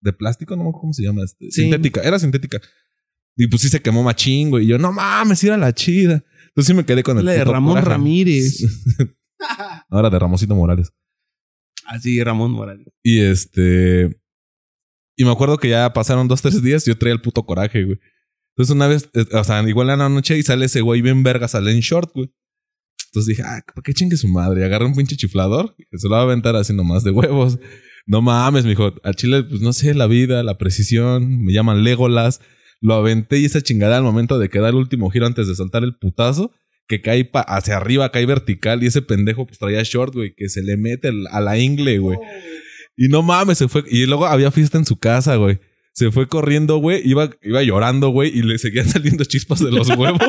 de plástico, no me acuerdo cómo se llama, este, Sí. sintética, era sintética. Y pues sí se quemó machín, güey. Y yo, no mames, era la chida. Entonces sí me quedé con el La de Ramón coraje. Ramírez. Ahora de Ramosito Morales. Así, Ramón Morales. Y este. Y me acuerdo que ya pasaron dos, tres días y yo traía el puto coraje, güey. Entonces una vez, eh, o sea, igual en la noche y sale ese güey bien verga, sale en short, güey. Entonces dije, ah, ¿para qué chingue su madre? Y agarré un pinche chiflador que se lo va a aventar así nomás de huevos. No mames, mijo. Al chile, pues no sé, la vida, la precisión, me llaman Legolas. Lo aventé y esa chingada al momento de que da el último giro antes de soltar el putazo, que cae pa- hacia arriba, cae vertical y ese pendejo pues traía short, güey, que se le mete a la ingle, güey. Y no mames, se fue. Y luego había fiesta en su casa, güey. Se fue corriendo, güey. Iba, iba llorando, güey. Y le seguían saliendo chispas de los huevos.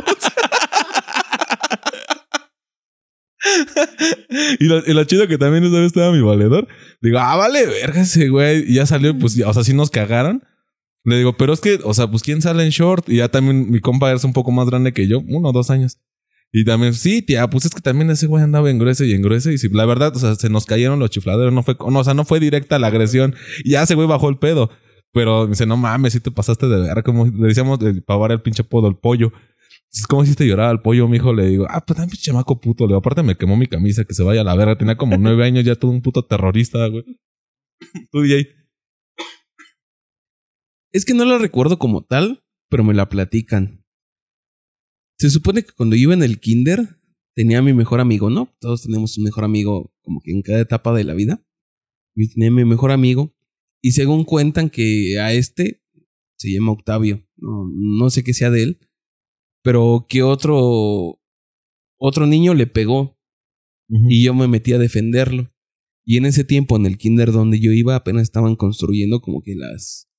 y, lo, y chido que también esa vez estaba mi valedor. Digo, ah, vale, verga ese güey. Y ya salió, pues, o sea, sí nos cagaron. Le digo, pero es que, o sea, pues, ¿quién sale en short? Y ya también mi compa es un poco más grande que yo, uno o dos años. Y también, sí, tía, pues es que también ese güey andaba en gruese y en gruese. Y si la verdad, o sea, se nos cayeron los chifladeros. No fue, no, o sea, no fue directa la agresión. Y ya ese güey bajó el pedo. Pero dice, no mames, si te pasaste de ver. Como le decíamos de pavar el pinche podo, el pollo. Dices, ¿Cómo hiciste llorar al pollo, mijo? Le digo, ah, pues también chamaco puto. Le digo, aparte me quemó mi camisa, que se vaya a la verga. Tenía como nueve años ya todo un puto terrorista, güey. Tú, DJ. Es que no la recuerdo como tal, pero me la platican. Se supone que cuando iba en el kinder, tenía a mi mejor amigo, ¿no? Todos tenemos un mejor amigo como que en cada etapa de la vida. Y tenía a mi mejor amigo. Y según cuentan que a este se llama Octavio. No, no sé qué sea de él. Pero que otro, otro niño le pegó. Y yo me metí a defenderlo. Y en ese tiempo, en el kinder donde yo iba, apenas estaban construyendo como que las.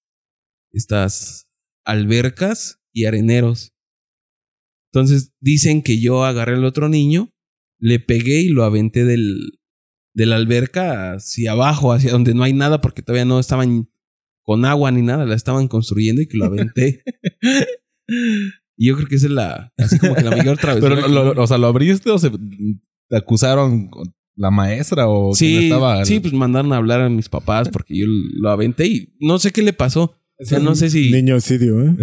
estas albercas y areneros. Entonces dicen que yo agarré al otro niño, le pegué y lo aventé del, de la alberca hacia abajo, hacia donde no hay nada, porque todavía no estaban con agua ni nada, la estaban construyendo y que lo aventé. y yo creo que esa es la. Así como que la mayor travesura. Pero, lo- lo- o sea, ¿lo abriste o se te acusaron la maestra o Sí, estaba? sí, pues mandaron a hablar a mis papás porque yo lo aventé y no sé qué le pasó. O sea, no sé si, Niñocidio, ¿eh?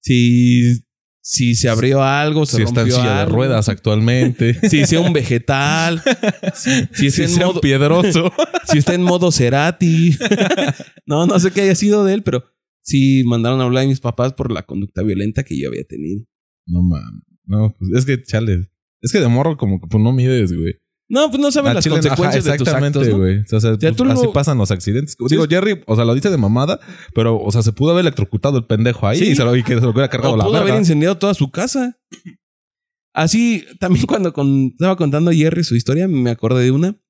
si, si se abrió algo, se Si está en rompió silla de algo, ruedas actualmente. Si hice un vegetal. Si, si está si en modo, un piedroso. si está en modo Cerati. no, no sé qué haya sido de él, pero sí mandaron a hablar a mis papás por la conducta violenta que yo había tenido. no mames. No, pues es que chale. Es que de morro como que pues no mides, güey. No, pues no saben las chile, consecuencias ajá, de güey. O sea, Ya pues, tú lo- así pasan los accidentes. Digo, Jerry, o sea, lo dice de mamada, pero, o sea, se pudo haber electrocutado el pendejo ahí Sí. y, se lo, y que se lo hubiera cargado O la pudo haber incendiado toda su casa. Así, también cuando con- estaba contando Jerry su historia, me acordé de una.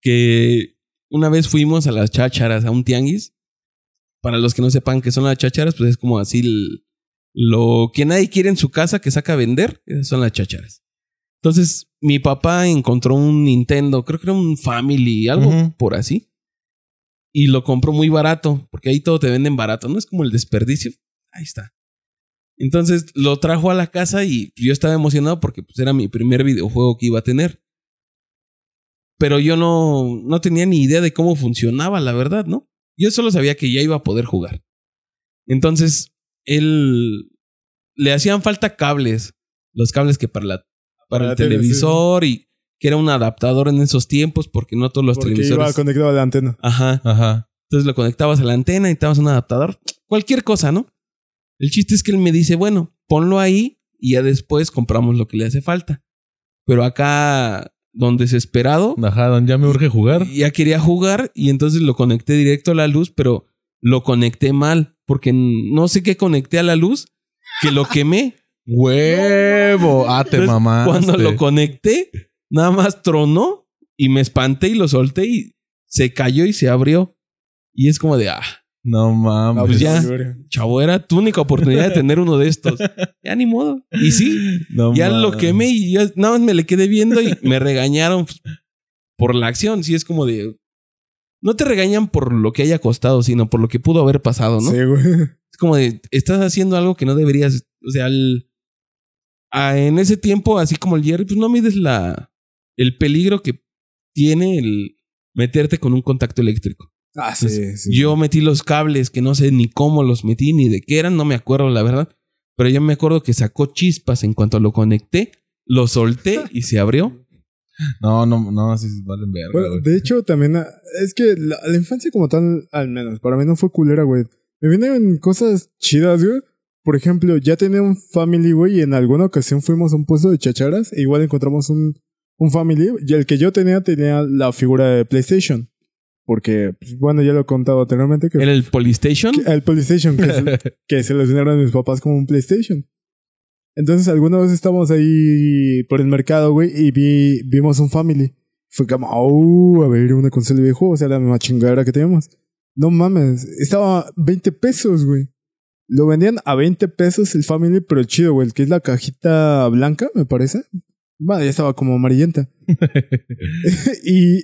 Que una vez fuimos a las chácharas, a un tianguis. Para los que no sepan qué son las chácharas, pues es como así el- lo que nadie quiere en su casa que saca a vender. Esas son las chácharas. Entonces, mi papá encontró un Nintendo, creo que era un Family, algo por así. Y lo compró muy barato, porque ahí todo te venden barato, no es como el desperdicio. Ahí está. Entonces lo trajo a la casa y yo estaba emocionado porque pues, era mi primer videojuego que iba a tener. Pero yo no, no tenía ni idea de cómo funcionaba, la verdad, ¿no? Yo solo sabía que ya iba a poder jugar. Entonces, él le hacían falta cables, los cables que para, la, para el sí. televisor y que era un adaptador en esos tiempos porque no todos los Porque iba televisores. conectado a la antena. Ajá. Ajá. Entonces lo conectabas a la antena y te dabas un adaptador. Cualquier cosa, ¿no? El chiste es que él me dice, bueno, ponlo ahí y ya después compramos lo que le hace falta. Pero acá, don desesperado, Ajá, don, ya me urge jugar. ya quería jugar y entonces lo conecté directo a la luz, pero lo conecté mal porque no sé qué conecté a la luz que lo quemé. ¡Huevo! Ah, te mamaste. Cuando lo conecté, nada más tronó y me espanté y lo solté y se cayó y se abrió. Y es como de, ah, No mames. pues ya. chavo, era tu única oportunidad de tener uno de estos. Ya ni modo. Y sí, No ya lo quemé y ya nada más me le quedé viendo y me regañaron pues, por la acción. Sí, es como de. No te regañan por lo que haya costado, sino por lo que pudo haber pasado, ¿no? Sí, güey. Es como de, estás haciendo algo que no deberías. O sea, al- a- en ese tiempo, así como el Jerry, pues no mides la, el peligro que tiene el meterte con un contacto eléctrico. Ah, sí, sí. Yo metí los cables que no sé ni cómo los metí ni de qué eran, no me acuerdo la verdad. Pero yo me acuerdo que sacó chispas en cuanto lo conecté, lo solté y se abrió. No, no, no, así valen verga, Bueno, de hecho, también ah, es que la, la infancia como tal, al menos, para mí no fue culera, güey. Me vienen cosas chidas, güey. Por ejemplo, ya tenía un family, güey, y en alguna ocasión fuimos a un puesto de chacharas e igual encontramos un, un family. Y el que yo tenía tenía la figura de PlayStation. Porque, pues, bueno, ya lo he contado anteriormente que Era el Polystation. que- el PlayStation, que, se, que se los dieron a mis papás como un PlayStation. Entonces, alguna vez estábamos ahí por el mercado, güey, y vi, vimos un Family. Fue como, oh, a ver, una consola de videojuegos, o sea, la misma chingadera que teníamos. No mames, estaba 20 pesos, güey. Lo vendían a 20 pesos el Family, pero chido, güey, el que es la cajita blanca, me parece. Bueno, ya estaba como amarillenta. y,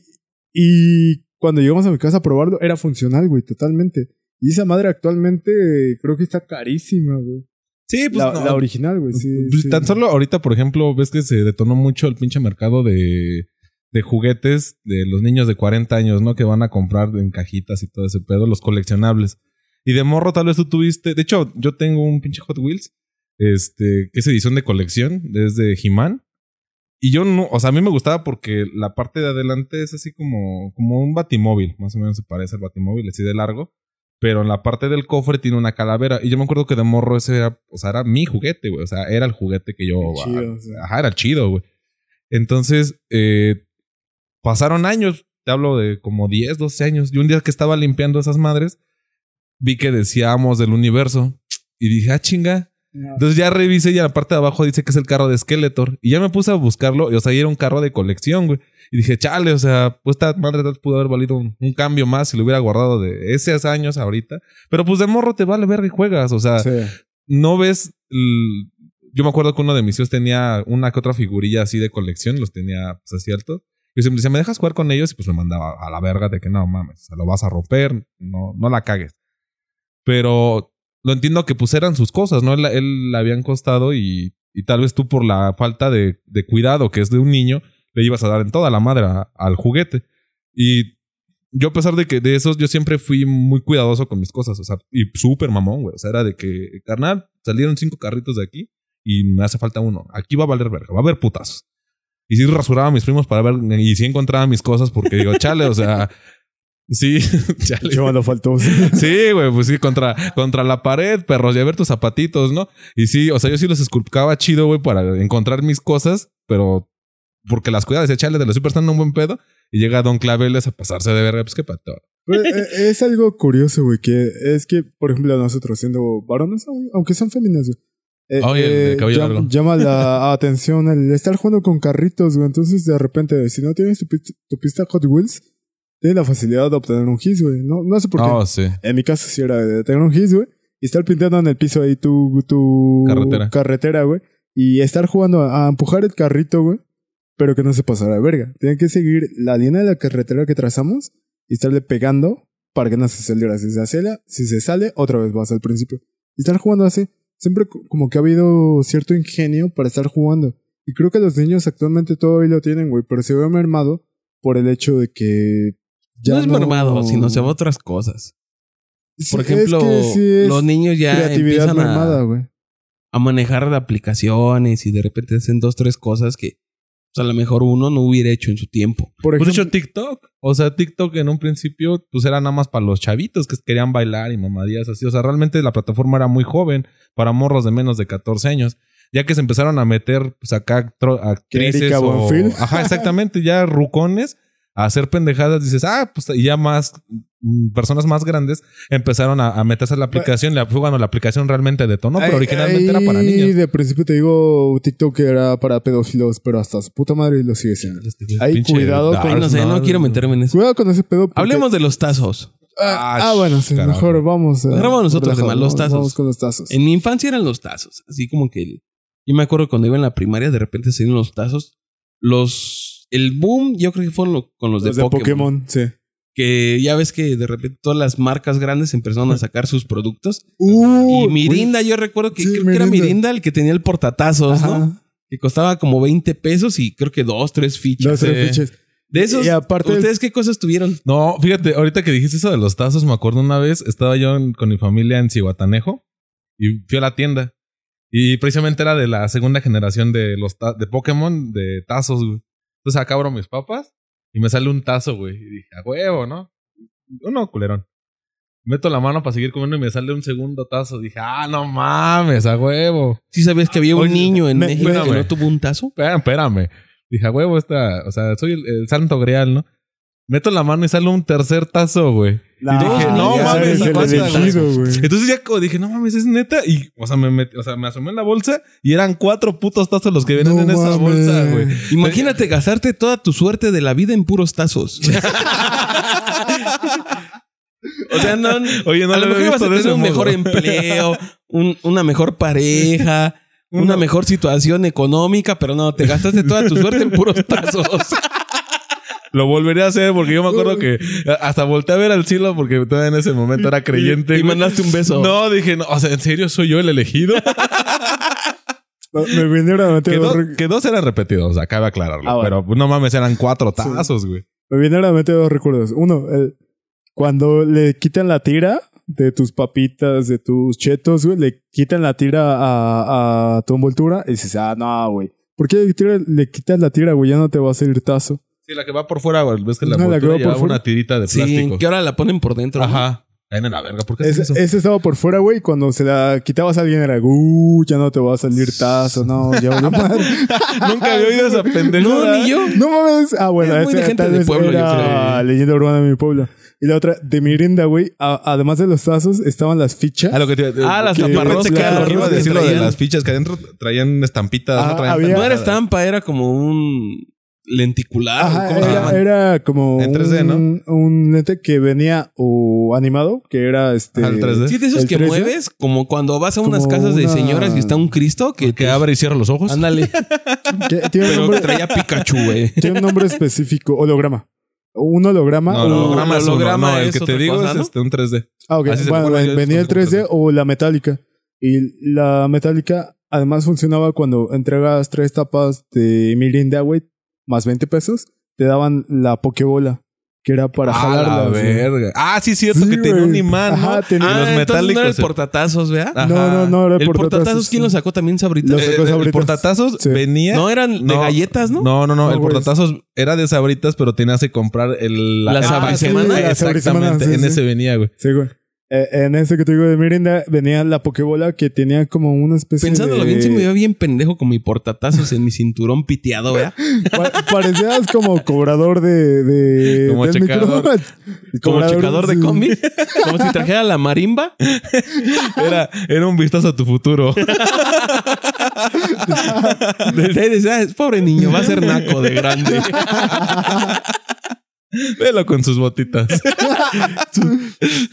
y cuando llegamos a mi casa a probarlo, era funcional, güey, totalmente. Y esa madre actualmente creo que está carísima, güey. Sí, pues La, no. la original, güey, sí. Pues sí. Tan solo ahorita, por ejemplo, ves que se detonó mucho el pinche mercado de, de juguetes de los niños de 40 años, ¿no? Que van a comprar en cajitas y todo ese pedo, los coleccionables. Y de morro tal vez tú tuviste, de hecho, yo tengo un pinche Hot Wheels, este, que es edición de colección, es de He-Man. Y yo no, o sea, a mí me gustaba porque la parte de adelante es así como, como un batimóvil, más o menos se parece al batimóvil, así de largo. Pero en la parte del cofre tiene una calavera. Y yo me acuerdo que de morro ese era, o sea, era mi juguete, güey. O sea, era el juguete que yo. Qué chido. Ajá, era chido, güey. Entonces, eh, pasaron años, te hablo de como 10, 12 años. Y un día que estaba limpiando esas madres, vi que decíamos del universo. Y dije, ah, chinga. Entonces ya revisé y en la parte de abajo dice que es el carro de Skeletor. Y ya me puse a buscarlo. Y, o sea, y era un carro de colección, güey. Y dije, chale, o sea, pues esta madre tal pudo haber valido un, un cambio más si lo hubiera guardado de esos años ahorita. Pero pues de morro te vale verga y juegas. O sea, Sí. no ves. Yo me acuerdo que uno de mis hijos tenía una que otra figurilla así de colección, los tenía, pues así alto. Yo siempre decía, ¿me dejas jugar con ellos? Y pues me mandaba a la verga de que no mames, o sea, lo vas a romper, no, no la cagues. Pero lo entiendo que pues eran sus cosas, ¿no? Él, él habían costado y, y tal vez tú por la falta de, de cuidado que es de un niño, le ibas a dar en toda la madre al juguete. Y yo a pesar de que de yo siempre fui muy cuidadoso con mis cosas, o sea, y súper mamón, güey. O sea, era de que, carnal, salieron cinco carritos de aquí y me hace falta uno. Aquí va a valer verga, va a haber putazos. Y sí rasuraba a mis primos para ver, y sí encontraba mis cosas porque digo, chale, o sea, sí, chale. Llevando faltoso. Sí, güey, pues sí, contra, contra la pared, perros, ya ver tus zapatitos, ¿no? Y sí, o sea, yo sí los esculcaba chido, güey, para encontrar mis cosas, pero porque las cuidaba, decía, chale, de los super están en un buen pedo. Y llega Don Claveles a pasarse de verga, pues qué pato. Pues, eh, es algo curioso, güey, que es que, por ejemplo, nosotros siendo varones, aunque son féminas, güey, eh, de eh, cabello llam- largo. llama la atención el estar jugando con carritos, güey. Entonces, de repente, si no tienes tu, tu pista Hot Wheels, tienes la facilidad de obtener un his, güey. No, no sé por qué. Oh, sí. En mi caso, sí era de tener un his, güey. Y estar pintando en el piso ahí tu, tu Carretera. carretera, güey. Y estar jugando a, a empujar el carrito, güey. Pero que no se pasara de verga. Tienen que seguir la línea de la carretera que trazamos y estarle pegando para que no se saliera. Si se sale, si se sale otra vez vas al principio. Y estar jugando así. Siempre co- como que ha habido cierto ingenio para estar jugando. Y creo que los niños actualmente todavía lo tienen, güey. Pero se ve mermado por el hecho de que... no es mermado, sino se va a otras cosas. Sí, Por es ejemplo, que sí es los niños ya creatividad empiezan mermada, a, güey. a manejar aplicaciones y de repente hacen dos, tres cosas que pues, a lo mejor uno no hubiera hecho en su tiempo. Por Pues ejemplo, hecho TikTok. O sea, TikTok en un principio, pues era nada más para los chavitos que querían bailar y mamadías así. O sea, realmente la plataforma era muy joven para morros de menos de 14 años. Ya que se empezaron a meter, pues acá actrices Erika o... Ajá, exactamente. Ya rucones a hacer pendejadas. Dices, ah, pues y ya más mm, personas más grandes empezaron a, a meterse a la aplicación. La, fue cuando la aplicación realmente detonó, pero Ahí- originalmente era para niños. de principio te digo TikTok era para pedófilos, pero hasta su puta madre lo sigue siendo. Pinche cuidado con- Ay, no sé, no quiero meterme en eso. Cuidado con ese pedo. porque- Hablemos de los tazos. Ah, Ah, ah, bueno, sí, carajo. mejor vamos. vamos nosotros, además, los tazos. Vamos con los tazos. En mi infancia eran los tazos. Así como que yo me acuerdo cuando iba en la primaria, de repente salieron los tazos. Los. El boom, yo creo que lo- con los, los de, Pokémon, sí. Que ya ves que de repente todas las marcas grandes empezaron a sacar sus productos. Uh, y Mirinda, yo recuerdo que Sí, creo que era Mirinda. El que tenía el portatazos, Ajá. ¿no? Que costaba como 20 pesos y creo que dos, tres fichas. Los tres Sí. fiches. De esos, Y aparte- ¿ustedes qué cosas tuvieron? No, fíjate, ahorita que dijiste eso de los tazos, me acuerdo una vez, estaba yo en- con mi familia en Cihuatanejo y fui a la tienda. Y precisamente era de la segunda generación de los ta- de Pokémon de tazos, güey. Entonces acá abro mis papas y me sale un tazo, güey. Y dije, a huevo, ¿no? Uno, culerón. Meto la mano para seguir comiendo y me sale un segundo tazo. Dije, ah, no mames, a huevo. ¿Sí sabías que había un Oye, niño en me- México que no tuvo un tazo? Espérame, espérame. Dije, a huevo, esta, o sea, soy el, el santo grial, ¿no? Meto la mano y sale un tercer tazo, güey. Nah, dije, no mames, el güey. elegido, güey. Entonces ya como dije, no mames, es neta. Y, o sea, me metí, o sea, me asomé en la bolsa y eran cuatro putos tazos los que vienen No en esa mames. bolsa, güey. Imagínate gastarte toda tu suerte de la vida en puros tazos. o sea, no. Oye, no a lo mejor ibas a tener un modo. mejor empleo, un- una mejor pareja, Una- mejor situación económica, pero no, te gastaste toda tu suerte en puros tazos. Lo volvería a hacer porque yo me acuerdo que hasta volteé a ver al cielo porque todavía en ese momento era creyente. y mandaste un beso. No, dije, no, o sea, ¿en serio soy yo el elegido? Me vinieron a meter que, dos, dos, que dos eran repetidos, acaba de aclararlo. Ah, bueno. Pero no mames, eran cuatro tazos, güey. me vinieron a meter dos recuerdos. Uno, el- cuando le quitan la tira de tus papitas, de tus chetos, güey, le quitan la tira a, a tu envoltura y dices, ah, no, güey. ¿Por qué le, tira- le quitas la tira, güey? Ya no te va a salir tazo. Sí, la que va por fuera, güey. Ves que la la que va por fuera. una tirita de Sí, plástico. que ahora la ponen por dentro. ¿no? Ajá. En la verga, ¿por qué eso? ese estaba por fuera, güey. Cuando se la quitabas a alguien era, uh, ya no te va a salir tazo. No, ya valió madre. Nunca había oído esa pendejada. No, ni yo. No mames. Ah, bueno, Es muy de gente tal de vez pueblo, era leyenda urbana de mi pueblo. Y la otra, de Mirinda, güey. además de los tazos, estaban las fichas. Ah, lo que te, Ah, las pensé que era lo que iba a que decir lo de traían. las fichas que adentro traían estampitas, Ah, no traían había- No era estampa, era como un lenticular. Ajá, ¿Cómo se era, llaman? era como En 3D, un, un lente que venía o animado, que era este. El 3D. Sí, de esos que 3D. mueves, como cuando vas a unas Como casas de una- señoras y está un Cristo que, Que abre y cierra los ojos. Ándale. que tiene, un Pero nombre, traía Pikachu, güey. tiene un nombre específico, holograma. Un holograma. No, o- holograma es holograma No, el es que te digo cosa, es ¿no? este, un 3D. Ah, ok. Así Bueno, venía el desconozco 3D o la metálica. Y la metálica además funcionaba cuando entregas tres tapas de Mirinda, güey, más 20 pesos, te daban la Pokébola. que era para Ah, jalarla. la verga. Ah, sí, cierto, Sí, que tenía un imán, ¿no? Ajá, tenía- Y Ah, los entonces no era el metálicos. portatazos, ¿verdad? Ajá. No, no, no, era ¿El portatazos quién lo sacó? también Sabritas? Lo Eh, sacó el Sabritas. portatazos Sí. venía. No, eran de No. galletas, ¿no? No, no, no. No, el güey. portatazos era de sabritas, pero tenías que comprar el. La el. Sí, la sabrisemana, Exactamente. sí, en sí. ese venía, güey. Sí, güey. Eh, en ese que te digo de Mirinda venía la Pokébola que tenía como una especie Pensándolo de... bien, se me veía bien pendejo con mi portatazos en mi cinturón piteado, ¿verdad? Pa- parecías como cobrador de... de Como del checador. micro. Como Cobrador, checador de sí. cómic. Como si trajera la marimba. Era, era un vistazo a tu futuro. Desde ahí decía, "Ah, pobre niño, va a ser naco de grande. Velo con sus botitas.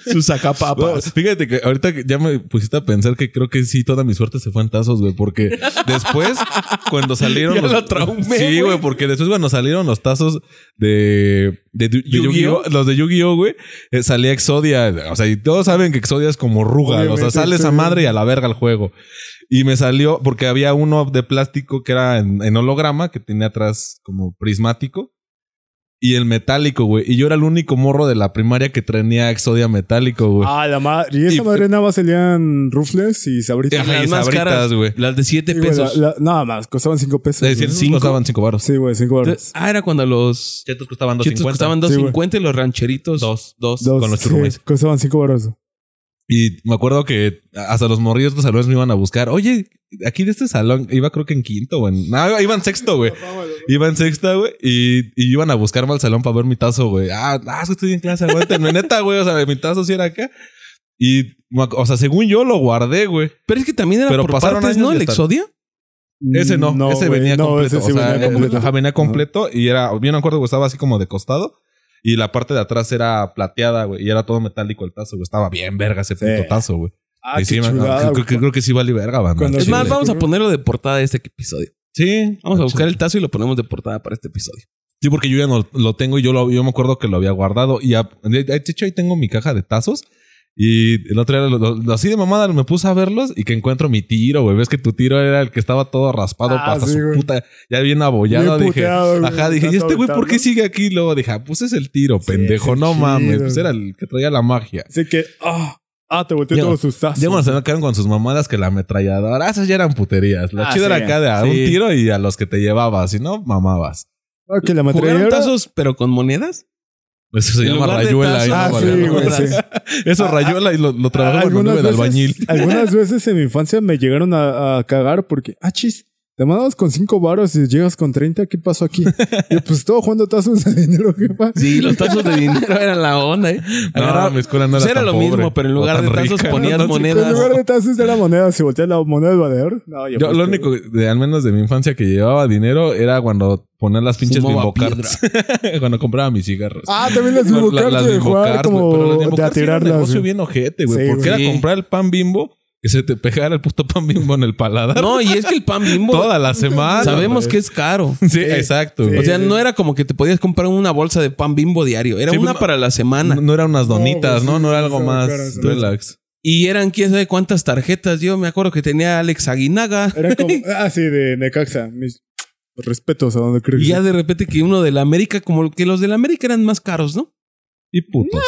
Sus sacapapas. fíjate que ahorita ya me pusiste a pensar que creo que sí, toda mi suerte se fue en tazos, güey. Porque después, cuando salieron Ya los. lo traumé, sí, güey. porque después cuando salieron los tazos de. De, de Yu-Gi-Oh. Los de Yu-Gi-Oh, güey, eh, salía Exodia. O sea, y todos saben que Exodia es como Rugal. O sea, sale esa madre y a la verga el juego. Y me salió, porque había uno de plástico que era en, en holograma, que tenía atrás como prismático. Y el metálico, güey. Y yo era el único morro de la primaria que tenía Exodia metálico, güey. Ah, la madre. Y esa Y- madre nada más salían rufles y sabritas. Ajá, Las y más sabritas, caras, güey. Las de 7 Sí, güey, pesos. la- la- nada más, costaban 5 pesos. De güey. 100 Cinco. costaban 5 baros. Sí, güey, 5 baros. Ah, era cuando los Chetos costaban chetos 2.50. costaban Sí, güey. 2.50 y los rancheritos Dos. Dos. Dos, con los sí, churrumais. costaban 5 baros. Y me acuerdo que hasta los morrillos de los salones me iban a buscar. Oye, aquí de este salón, iba creo que en quinto o en. No, iba en sexto, güey. Iba en sexta, güey. Y, y iban a buscarme al salón para ver mi tazo, güey. Ah, ah, es que estoy en clase, aguántenme. Neta, güey. O sea, mi tazo sí era acá. Y, o sea, según yo lo guardé, güey. Pero es que también era Pero por pasaron partes, años ¿no? El Exodia. Ese no, ese güey, venía no, completo. ese sí o sea, venía completo. venía completo y era, bien me acuerdo que estaba así como de costado y la parte de atrás era plateada, güey, y era todo metálico el tazo, güey. Estaba bien verga ese Sí. puto tazo, güey. Ah, Y sí, man, chulada, creo, que- creo que sí vale verga, banda. Cuando Es más, vamos a ponerlo de portada de este episodio. Sí. Vamos a Ah, buscar el tazo y lo ponemos de portada para este episodio. Sí, porque yo ya no lo tengo y yo, lo, yo me acuerdo que lo había guardado. Y a- de hecho ahí tengo mi caja de tazos. Y el otro día, lo- lo- así de mamada, me puse a verlos y que encuentro mi tiro, güey. Ves que tu tiro era el que estaba todo raspado Ah, hasta sí, su güey. puta, ya bien abollado. Bien dije, puteado, ajá, dije, ¿y este güey por qué sigue aquí? Luego dije, ah, pues es el tiro, pendejo, no chido, mames. Pues era el que traía la magia. Así que, ah, ah, te volteé Ya- todos sus tazos. Ya cuando se me quedaron con sus mamadas que la ametralladora, esas ya eran puterías. La Ah, chida sí. era acá de a Sí. un tiro y a los que te llevabas, si no, mamabas. Ah, que la ¿Jugaron metralladora. tazos pero con monedas? Eso se llama rayuela. Ah, sí, güey, sí. Eso rayuela y lo, lo anduve de veces, albañil. algunas veces en mi infancia me llegaron a, a cagar porque, ah, chis, te mandabas con 5 varos y llegas con 30, ¿qué pasó aquí? y pues todo jugando tazos de dinero, ¿qué pasa? Sí, los tazos de dinero eran la onda, ¿eh? No, Agarraba- mi escuela no pues era era tan lo mismo, pero en lugar de tazos rica. ponías No, monedas. En lugar de tazos era moneda, si volteas la moneda del valedor. No, ya Yo pues, lo que- único, de, al menos de mi infancia, que llevaba dinero era cuando poner las pinches bimbo cuando compraba mis cigarros. Ah, también las La- Bimbo las de Bimbo jugar Cards, güey, como pero las de era un negocio bien ojete, güey. Sí, porque era comprar el pan bimbo que se te pegara el puto pan bimbo en el paladar. No, y es que el pan bimbo Toda la semana. sabemos que es caro. Sí, exacto. Sí. O sea, no era como que te podías comprar una bolsa de pan bimbo diario. Era Sí, una no- para la semana. No, no eran unas donitas, güey, ¿no? sí, No era algo más relax. Y eran quién sabe cuántas tarjetas. Yo me acuerdo que tenía Alex Aguinaga. Era como, ah, sí, de Necaxa. Mis respetos a donde crees. Y ya de repente que uno de la América, como que los de la América eran más caros, ¿no? Y putos.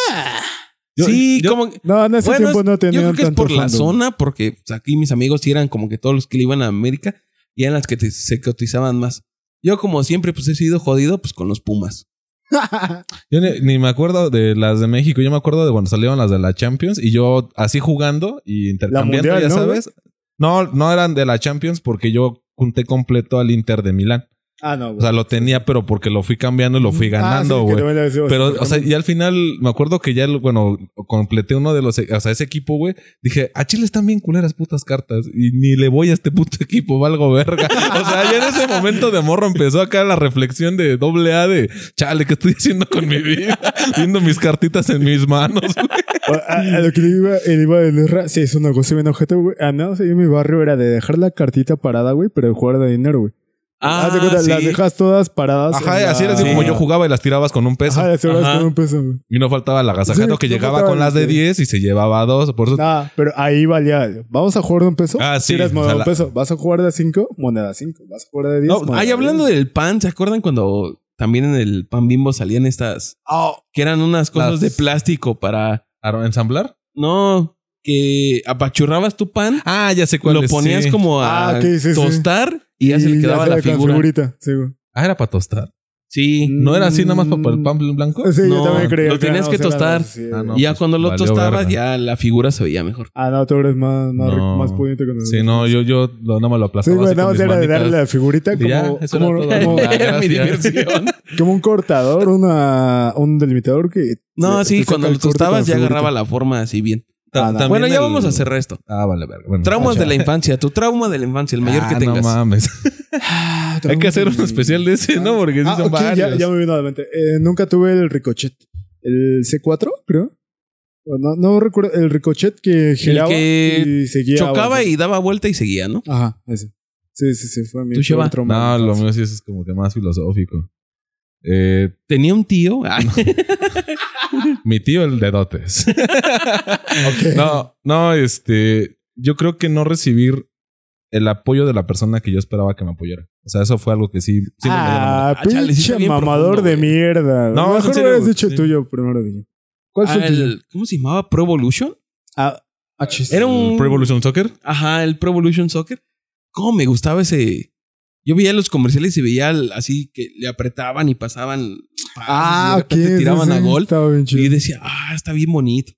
Yo- sí, yo- como No, en ese Bueno, tiempo no yo tenían creo que es tanto por la zona, porque pues, aquí mis amigos sí eran como que todos los que le iban a América y eran las que te- se cotizaban más. Yo, como siempre, pues he sido jodido pues con los Pumas. Yo ni, ni me acuerdo de las de México. Yo me acuerdo de cuando salieron las de la Champions y yo así jugando y intercambiando, Mundial, ya ¿no, sabes. No, no eran de la Champions porque yo junté completo al Inter de Milán. Ah, no, O sea, lo tenía, pero porque lo fui cambiando y lo fui ganando, Ah, sí, que güey. Pero, o sea, y al final me acuerdo que ya, bueno, completé uno de los, o sea, ese equipo, güey. Dije, a Chile están bien culeras putas cartas y ni le voy a este puto equipo, valgo verga. O sea, ya en ese momento de morro empezó acá la reflexión de doble A de, chale, ¿qué estoy haciendo con mi vida? Viendo mis cartitas en mis manos, güey. A, lo que le iba, el iba de sí, es un negocio bien objeto, güey. A menos ahí en mi barrio era de dejar la cartita parada, güey, pero de jugar de dinero, güey. Haz de cuenta, Ah, sí. las dejas todas paradas. Ajá, la- así era así Sí. como yo jugaba y las tirabas con un peso. Ajá, las horas Ajá. con un peso, güey. Y no faltaba el agasajero Sí, que no llegaba con las de el- 10 y se llevaba dos. Por eso Nah, pero ahí valía. Vamos a jugar de un peso. Ah, sí, Tiras o moneda sea, la- un peso. Vas a jugar de 5, moneda 5. Vas a jugar de 10. No, de hablando 10. del pan, ¿se acuerdan cuando también en el pan bimbo salían estas que eran unas cosas Las- de plástico para ¿A ensamblar? no que apachurrabas tu pan, Ah, ya sé cuál lo es, ponías sí. como a Ah, sí, sí. tostar y ya se le quedaba la figura. figurita. Sí, güey. Ah, era para tostar. Sí. ¿No era así nada más para el pan blanco? Sí, No, yo también creía. lo tenías que no, tostar. sí, Ah, no. y ya pues, cuando lo tostabas, ya la figura se veía mejor. Ah, no, tú eres más, más, No. más pudiente que nosotros. Sí, no, yo, yo lo, nada más lo Sí, aplastaba güey, así nada más era de darle la figurita como, ya, eso era como, todo. como- Era mi diversión. como un cortador, una, un delimitador que. No, sí, cuando lo tostabas ya agarraba la forma así bien. Ta- Ah, Bueno, ya el- vamos a cerrar esto. Ah, vale, verga. Bueno, Traumas de la infancia. Tu trauma de la infancia, el mayor Ah, que tengas. No mames. Ah, Hay que hacer un especial de ese, ¿no? Porque sí Ah, son ok, ya, varios. ya me vino a la mente. Eh, nunca tuve el ricochet. El C4, creo. No, no recuerdo. El ricochet que giraba que y seguía. Chocaba y daba vuelta y seguía, ¿no? Ajá, ese. Sí, sí, sí. Fue mi ¿Tú, trauma No, lo mío sí es como que más filosófico. Eh, Tenía un tío. ah, mi tío, el de dotes. No, no, este. Yo creo que no recibir el apoyo de la persona que yo esperaba que me apoyara. O sea, eso fue algo que sí. sí me Ah, Ah, chale, sí está pinche bien mamador profundo, de güey. mierda. No, No, mejor serio, hubieras dicho sí. tuyo primero, dije. ¿Cuál fue ah, el tuyo? ¿Cómo se llamaba? Pro Evolution. Ah, ah. Era ¿El un. Pro Evolution Soccer? Ajá, el Pro Evolution Soccer. ¿Cómo me gustaba ese? Yo veía los comerciales y veía así que le apretaban y pasaban. Ah, y tiraban sí, a gol. Y decía, ah, está bien bonito.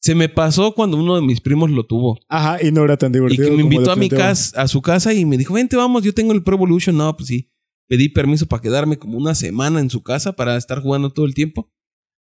Se me pasó cuando uno de mis primos lo tuvo. Ajá, y no era tan Y divertido. que me invitó a mi casa, a su casa y me dijo, vente, vamos, yo tengo el Pro Evolution. No, pues sí. Pedí permiso para quedarme como una semana en su casa para estar jugando todo el tiempo.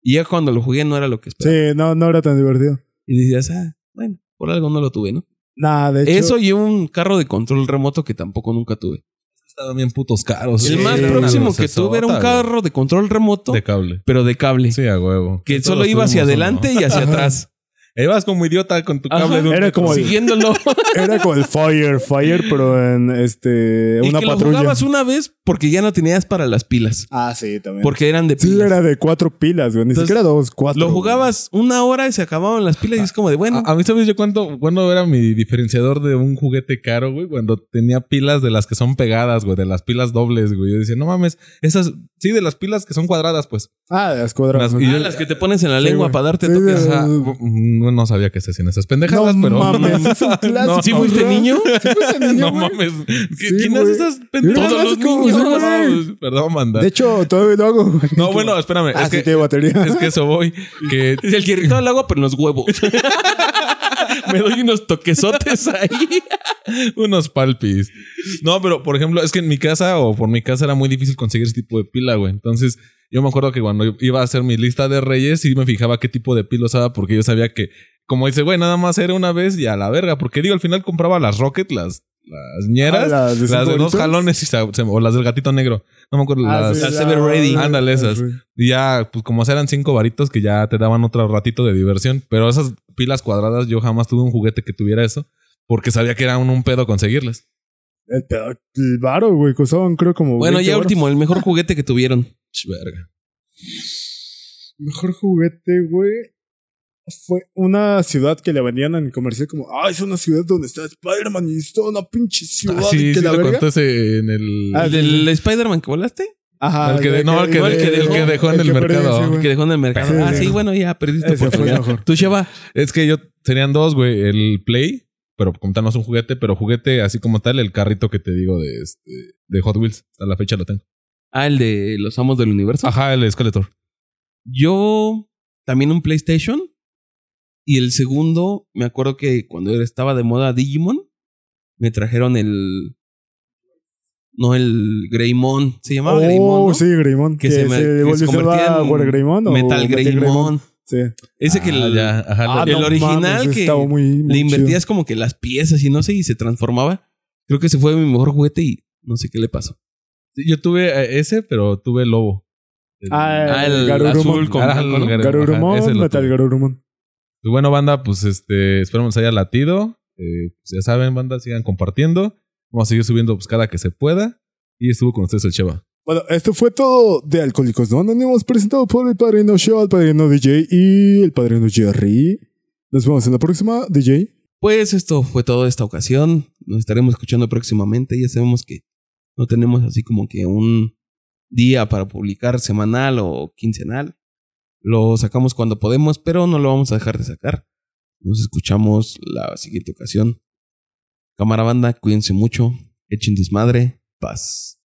Y ya cuando lo jugué no era lo que esperaba. Sí, no, no era tan divertido. Y decías, ah, bueno, por algo no lo tuve, ¿no? Nada, de hecho. Eso y un carro de control remoto que tampoco nunca tuve. Estaban bien putos caros. el Sí, más próximo que tuve era un carro de control remoto, de cable. pero de cable. Sí, a huevo. Que Todos solo iba hacia uno. adelante y hacia atrás. E Ibas como idiota con tu Ajá. cable de un Era como el- Siguiéndolo. Era como el Fire, Fire, pero en este. y Una que lo patrulla. jugabas una vez porque ya no tenías para las pilas. Ah, sí, también. Porque eran de Sí, pilas. era de cuatro pilas, güey. Ni Entonces, siquiera dos, cuatro. Lo güey. jugabas una hora y se acababan las pilas y es como de bueno. A, a mí, ¿sabes yo cuánto, cuándo era mi diferenciador de un juguete caro, güey? Cuando tenía pilas de las que son pegadas, güey, de las pilas dobles, güey. Yo decía, no mames, esas, sí, de las pilas que son cuadradas, pues. Ah, de las cuadras. Las- y Ah, yo- las que te pones en la Sí, lengua güey. para darte Sí, toques. de- Ajá, no, no sabía que se hacían esas pendejadas, No pero. mames, es un clásico. ¿Sí fuiste niño? ¿Sí fuiste niño, no güey? mames. ¿Qué- Sí, ¿Quién hace esas pendejadas? Todos los niños. Perdón, manda. De hecho, todavía lo hago. no, bueno, espérame. Ah, es, sí, que, tiene batería. es que eso voy. Que Es el que todo el agua, pero en los huevos. Me doy unos toquesotes ahí. Unos palpis. No, pero por ejemplo, es que en mi casa o por mi casa era muy difícil conseguir ese tipo de pila, güey. Entonces, yo me acuerdo que cuando iba a hacer mi lista de reyes, sí me fijaba qué tipo de pila usaba porque yo sabía que, como dice, güey, nada más era una vez y a la verga. Porque digo, al final compraba las Rocket, las, las ñeras, Ah, las de las de dos jalones y se- se- o las del gatito negro. No me acuerdo. Ah, las, sí, las Ready. Ándale, esas. Y ya, pues como eran cinco varitos que ya te daban otro ratito de diversión. Pero esas pilas cuadradas, yo jamás tuve un juguete que tuviera eso. Porque sabía que era un, un pedo conseguirlas. El, el varo, güey, costaban creo como. Bueno, 20 ya varos. último, el mejor juguete que tuvieron. Verga. Mejor juguete, güey. Fue una ciudad que le vendían en comercial como, ah, es una ciudad donde está Spider-Man y es toda una pinche ciudad. Ah, y sí, que sí, la lo ese en el. Ah, ¿El del Spider-Man que volaste? Ajá. El que de- no, el que el que dejó en el perdí, mercado. sí, El que dejó en el mercado. Sí, ah, sí. sí, bueno, ya perdiste Ese fue mejor. Tú, Sheva. Es que yo tenían dos, güey. El Play, pero como tal no es un juguete, pero juguete así como tal, el carrito que te digo de este de Hot Wheels. Hasta la fecha lo tengo. Ah, el de los amos del universo. Ajá, el Skeletor. Yo también un PlayStation. Y el segundo, me acuerdo que cuando estaba de moda Digimon, me trajeron el. No, el Greymon. Se llamaba Oh, Greymon. ¿no? sí, Greymon. Que Que, se se, me- que se convertía en a War Greymon o Metal Greymon. Sí. Ese que Ah, el, ya, ajá, Ah, el no original mames, que estaba muy, muy le invertías como que las piezas y no sé, y se transformaba. Creo que ese fue mi mejor juguete y no sé qué le pasó. yo tuve eh, ese, pero tuve el lobo. El-. Ah, Ah, el Garurumon. azul con Ah, el Garurumon, ajá, lo Metal. Garurumon. Y bueno, banda, pues este, esperamos haya latido. Eh, pues, ya saben, banda, sigan compartiendo. Vamos a seguir subiendo pues, cada que se pueda. Y estuvo con ustedes el Cheva. Bueno, esto fue todo de Alcohólicos No Anónimos presentado por el padrino Show, el padrino DJ y el padrino Jerry. Nos vemos en la próxima, DJ. Pues esto fue todo esta ocasión. Nos estaremos escuchando próximamente. Ya sabemos que no tenemos así como que un día para publicar semanal o quincenal. Lo sacamos cuando podemos, pero no lo vamos a dejar de sacar. Nos escuchamos la siguiente ocasión. Cámara banda, cuídense mucho, echen desmadre, paz.